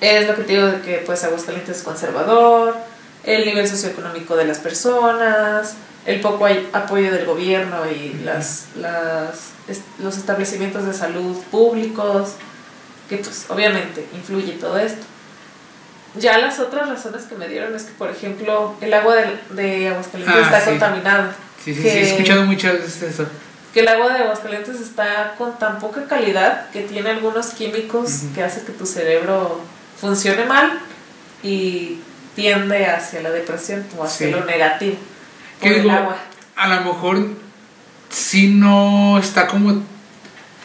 Es lo que te digo de que pues Aguascalientes es conservador, el nivel socioeconómico de las personas, el poco apoyo del gobierno y las, las, los establecimientos de salud públicos, que pues obviamente influye todo esto. Ya las otras razones que me dieron es que, por ejemplo, el agua de, de Aguascalientes ah, está contaminada. Sí, sí, sí, he escuchado muchas veces eso. Que el agua de Aguascalientes está con tan poca calidad que tiene algunos químicos que hace que tu cerebro funcione mal y tiende hacia la depresión o hacia lo negativo. ¿Qué el agua. A lo mejor si no está como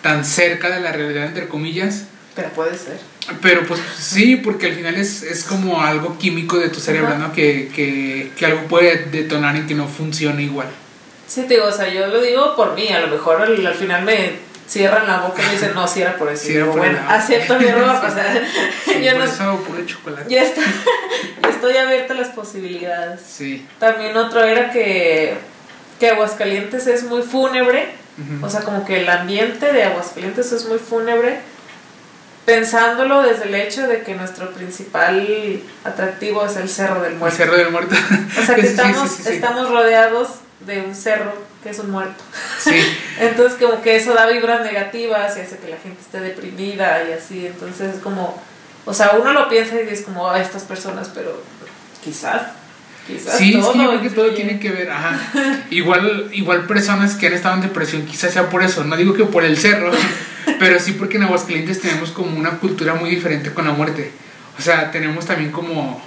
tan cerca de la realidad, entre comillas. Pero puede ser. Pero pues sí, porque al final es, es como algo químico de tu cerebro, ¿no? Que, que, que, algo puede detonar en que no funcione igual. Sí, te digo, o sea, yo lo digo por mí, a lo mejor al final me cierran la boca y dicen, no, si era por eso. bueno, acepto mi error, o sea, yo no... Por chocolate. Ya está, estoy abierta a las posibilidades. Sí. También otro era que, que Aguascalientes es muy fúnebre, o sea, como que el ambiente de Aguascalientes es muy fúnebre, pensándolo desde el hecho de que nuestro principal atractivo es el Cerro del Muerto. El Cerro del Muerto. O sea, que estamos, estamos rodeados de un cerro que es un muerto. Sí. entonces como que eso da vibras negativas y hace que la gente esté deprimida y así, entonces como, o sea, uno lo piensa y dice como a estas personas, pero quizás Quizás sí, todo sí, yo creo que todo tiene que ver, ajá. Igual, igual personas que han estado en depresión, quizás sea por eso, no digo que por el cerro, pero sí porque en Aguascalientes tenemos como una cultura muy diferente con la muerte. O sea, tenemos también como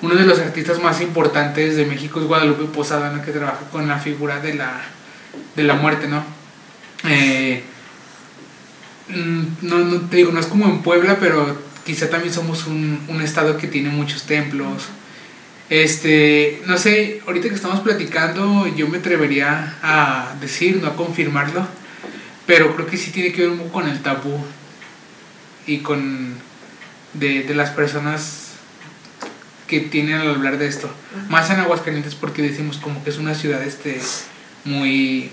uno de los artistas más importantes de México es Guadalupe Posada, que trabaja con la figura de la, de la muerte, ¿no? Eh, mm, no, no te digo, no es como en Puebla, pero quizá también somos un, un estado que tiene muchos templos. Este, no sé, ahorita que estamos platicando, yo me atrevería a decir, no a confirmarlo, pero creo que sí tiene que ver un poco con el tabú y con de, de las personas que tienen al hablar de esto. Más en Aguascalientes porque decimos como que es una ciudad este muy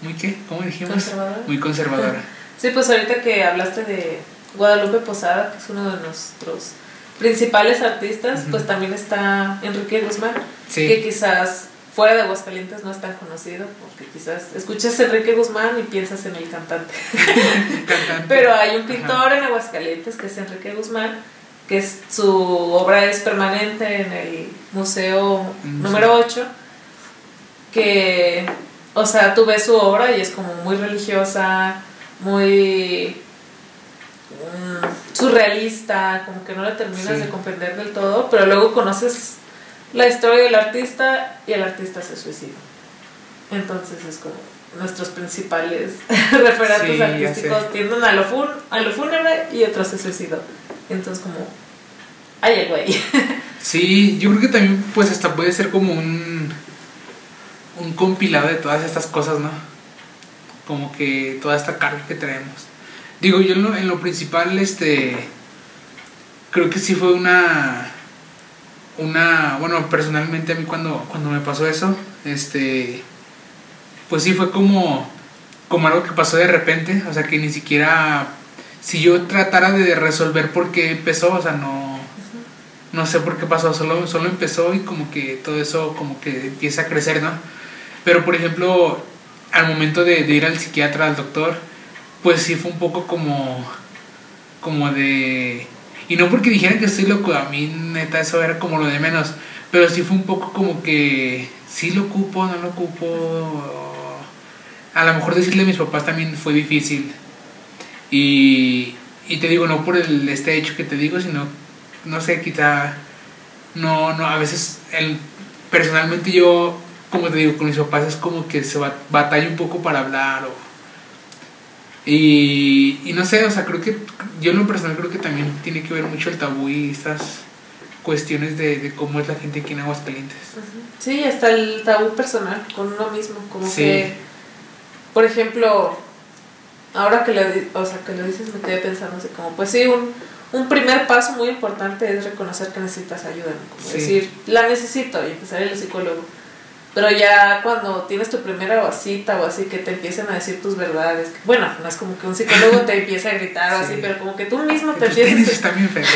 muy qué? ¿Cómo dijimos? Conservadora. Muy conservadora. Sí, pues ahorita que hablaste de Guadalupe Posada, que es uno de nuestros principales artistas, pues también está Enrique Guzmán, Sí. que quizás fuera de Aguascalientes no es tan conocido, porque quizás escuchas Enrique Guzmán y piensas en el cantante. Cantante. Pero hay un Ajá. pintor en Aguascalientes que es Enrique Guzmán, que es, su obra es permanente en el museo Mm, número 8, que, o sea, tú ves su obra y es como muy religiosa, muy surrealista, como que no la terminas Sí. de comprender del todo, pero luego conoces la historia del artista y el artista se suicida. Entonces es como nuestros principales Sí, ya artísticos tienden a lo, fun, a lo fúnebre y otro se suicidó. Entonces como, hay algo ahí. Sí, yo creo que también pues hasta puede ser como un un compilado de todas estas cosas, ¿no? Como que toda esta carga que traemos. Digo, yo en lo, en lo principal, este, creo que sí fue una, una, bueno, personalmente a mí cuando, cuando me pasó eso, este, pues sí fue como, como algo que pasó de repente, o sea que ni siquiera, si yo tratara de resolver por qué empezó, o sea, no, no sé por qué pasó, solo, solo empezó y como que todo eso como que empieza a crecer, ¿no? Pero por ejemplo, al momento de, de ir al psiquiatra, al doctor, pues sí fue un poco como, como de... Y no porque dijeran que estoy loco, a mí neta eso era como lo de menos, pero sí fue un poco como que sí lo ocupo, no lo ocupo. A lo mejor decirle a mis papás también fue difícil. Y, y te digo, no por el, este hecho que te digo, sino, no sé, quizá, no, no, a veces, el, personalmente yo, como te digo, con mis papás es como que se bat- batalla un poco para hablar o... Y, y no sé, o sea, creo que yo en lo personal creo que también tiene que ver mucho el tabú y estas cuestiones de, de cómo es la gente aquí en Aguascalientes. Sí, hasta el tabú personal con uno mismo, como Sí. que, por ejemplo, ahora que lo, o sea, que lo dices me quedé pensando así como, pues sí, un, un primer paso muy importante es reconocer que necesitas ayuda, ¿no? como Sí. decir, la necesito y empezar el psicólogo. Pero ya cuando tienes tu primera cita o así, que te empiecen a decir tus verdades, bueno, no es como que un psicólogo te empiece a gritar o Sí. así, pero como que tú mismo Que te bien feos.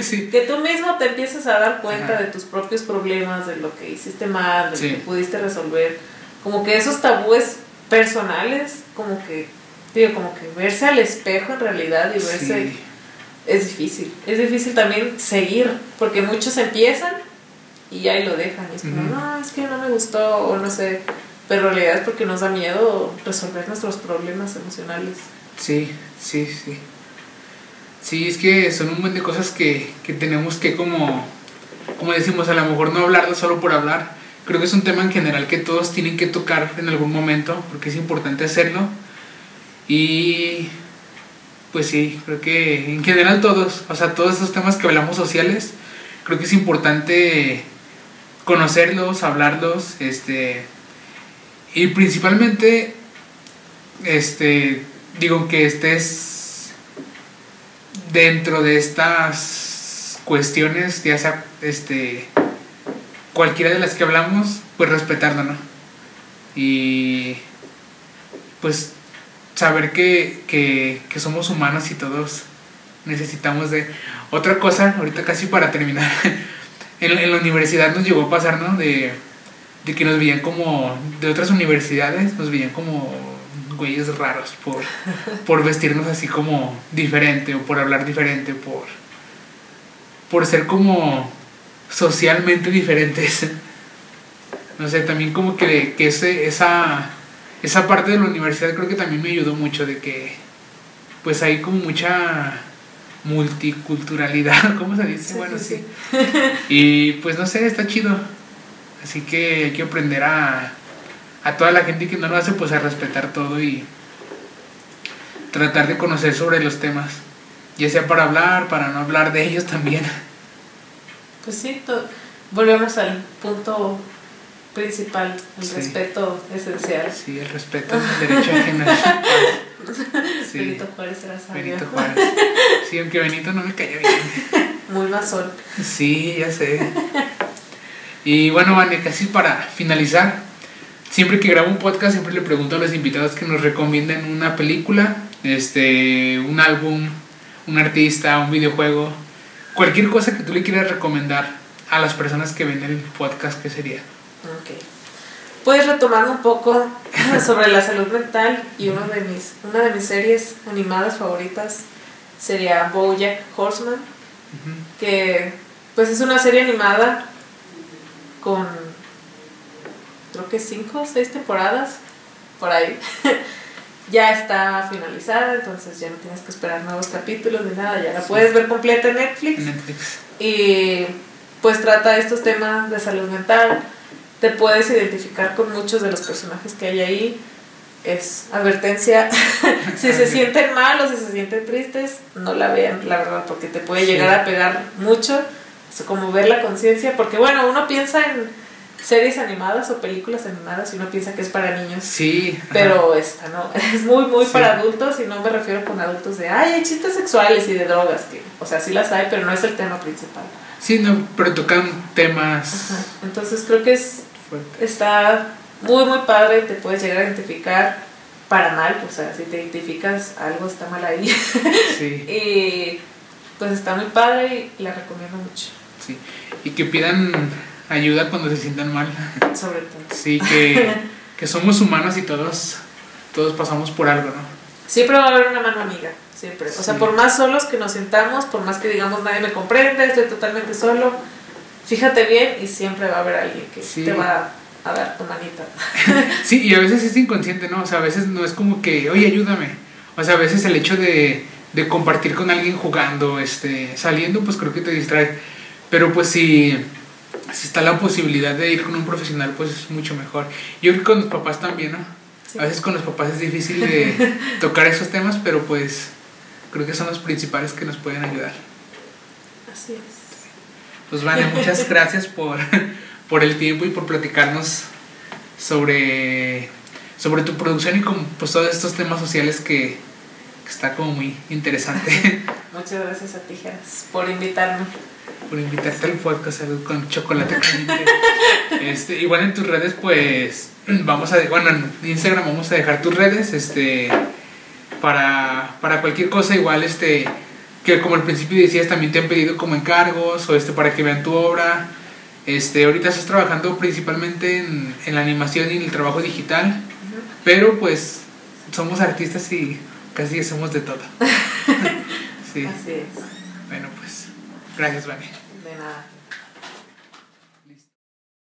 sí. que tú mismo te empieces a dar cuenta Ajá. de tus propios problemas, de lo que hiciste mal, de Sí. lo que pudiste resolver. Como que esos tabúes personales, como que, digo, como que verse al espejo en realidad y verse es difícil. Es difícil también seguir, porque muchos empiezan y ahí lo dejan. Y es como, Ujú. no, es que no me gustó, o no sé. Pero en realidad es porque nos da miedo resolver nuestros problemas emocionales. Sí, sí, sí. Sí, es que son un montón de cosas que, que tenemos que como, como decimos, a lo mejor no hablarlo solo por hablar. Creo que es un tema en general que todos tienen que tocar en algún momento, porque es importante hacerlo. Y pues sí, creo que en general todos, o sea, todos esos temas que hablamos sociales, creo que es importante conocerlos, hablarlos, este, y principalmente, este, digo que estés dentro de estas cuestiones, ya sea, este, cualquiera de las que hablamos, pues respetarlo, ¿no? Y pues saber que, que, que somos humanos y todos necesitamos de... Otra cosa, ahorita casi para terminar, en, en la universidad nos llegó a pasar, ¿no? De, de que nos veían como, de otras universidades, nos veían como güeyes raros por, por vestirnos así como diferente o por hablar diferente, por, por ser como socialmente diferentes. No sé, también como que, que ese, esa, esa parte de la universidad creo que también me ayudó mucho de que pues hay como mucha multiculturalidad, ¿cómo se dice? Sí, bueno, sí, sí. Y pues no sé, está chido. Así que hay que aprender a, a toda la gente que no lo hace, pues a respetar todo y tratar de conocer sobre los temas. Ya sea para hablar, para no hablar de ellos también. Pues sí, volvemos al punto principal, el respeto esencial. Sí, el respeto, el derecho ajeno. Sí. Benito Juárez era sabio. Benito Juárez. Sí, aunque Benito no me cayó bien. Muy masón. Sí, ya sé. Y bueno, Vane, casi para finalizar, siempre que grabo un podcast siempre le pregunto a los invitados que nos recomienden una película, este, un álbum, un artista, un videojuego, cualquier cosa que tú le quieras recomendar a las personas que ven el podcast, ¿qué sería? Ok. Pues retomando un poco sobre la salud mental y uno de mis, una de mis series animadas favoritas sería Bojack Horseman, que pues es una serie animada con creo que cinco o seis temporadas por ahí. ya está finalizada, entonces ya no tienes que esperar nuevos capítulos ni nada, ya la puedes ver completa en Netflix. Netflix. Y pues trata estos temas de salud mental. Te puedes identificar con muchos de los personajes que hay ahí. Es advertencia, si se sienten mal o si se sienten tristes, no la vean, la verdad, porque te puede llegar a pegar mucho, es como ver la conciencia, porque bueno, uno piensa en series animadas o películas animadas y uno piensa que es para niños. Sí. Pero esta, ¿no? Es muy, muy para adultos y no me refiero con adultos de, ay, hay chistes sexuales y de drogas, que, o sea, sí las hay, pero no es el tema principal. Sí, no, pero tocan temas. Entonces creo que es, está muy, muy padre, te puedes llegar a identificar para mal, o sea, si te identificas, algo está mal ahí. Sí. y pues está muy padre y la recomiendo mucho. Sí, y que pidan ayuda cuando se sientan mal. Sobre todo. Sí, que, que somos humanos y todos, todos pasamos por algo, ¿no? Siempre va a haber una mano amiga, siempre. O sea, por más solos que nos sintamos, por más que digamos nadie me comprende, estoy totalmente solo, fíjate bien y siempre va a haber alguien que te va a dar tu manita. sí, y a veces es inconsciente, ¿no? O sea, a veces no es como que, oye, ayúdame. O sea, a veces el hecho de, de compartir con alguien jugando, este, saliendo, pues creo que te distrae. Pero pues si si está la posibilidad de ir con un profesional, pues es mucho mejor. Yo creo que con los papás también, ¿no? A veces con los papás es difícil de tocar esos temas, pero pues creo que son los principales que nos pueden ayudar. Así es. Pues vale, muchas gracias por, por el tiempo y por platicarnos sobre, sobre tu producción y con pues, todos estos temas sociales que, que está como muy interesante. Muchas gracias a ti, por invitarme por invitarte al podcast con chocolate este, igual en tus redes, pues vamos a, bueno, en Instagram vamos a dejar tus redes, este, para, para cualquier cosa, igual, este, que como al principio decías, también te han pedido como encargos o este, para que vean tu obra. Este, ahorita estás trabajando principalmente en, en la animación y en el trabajo digital, pero pues somos artistas y casi hacemos de todo. sí. Así es. Bueno, pues, gracias, Vani. De nada.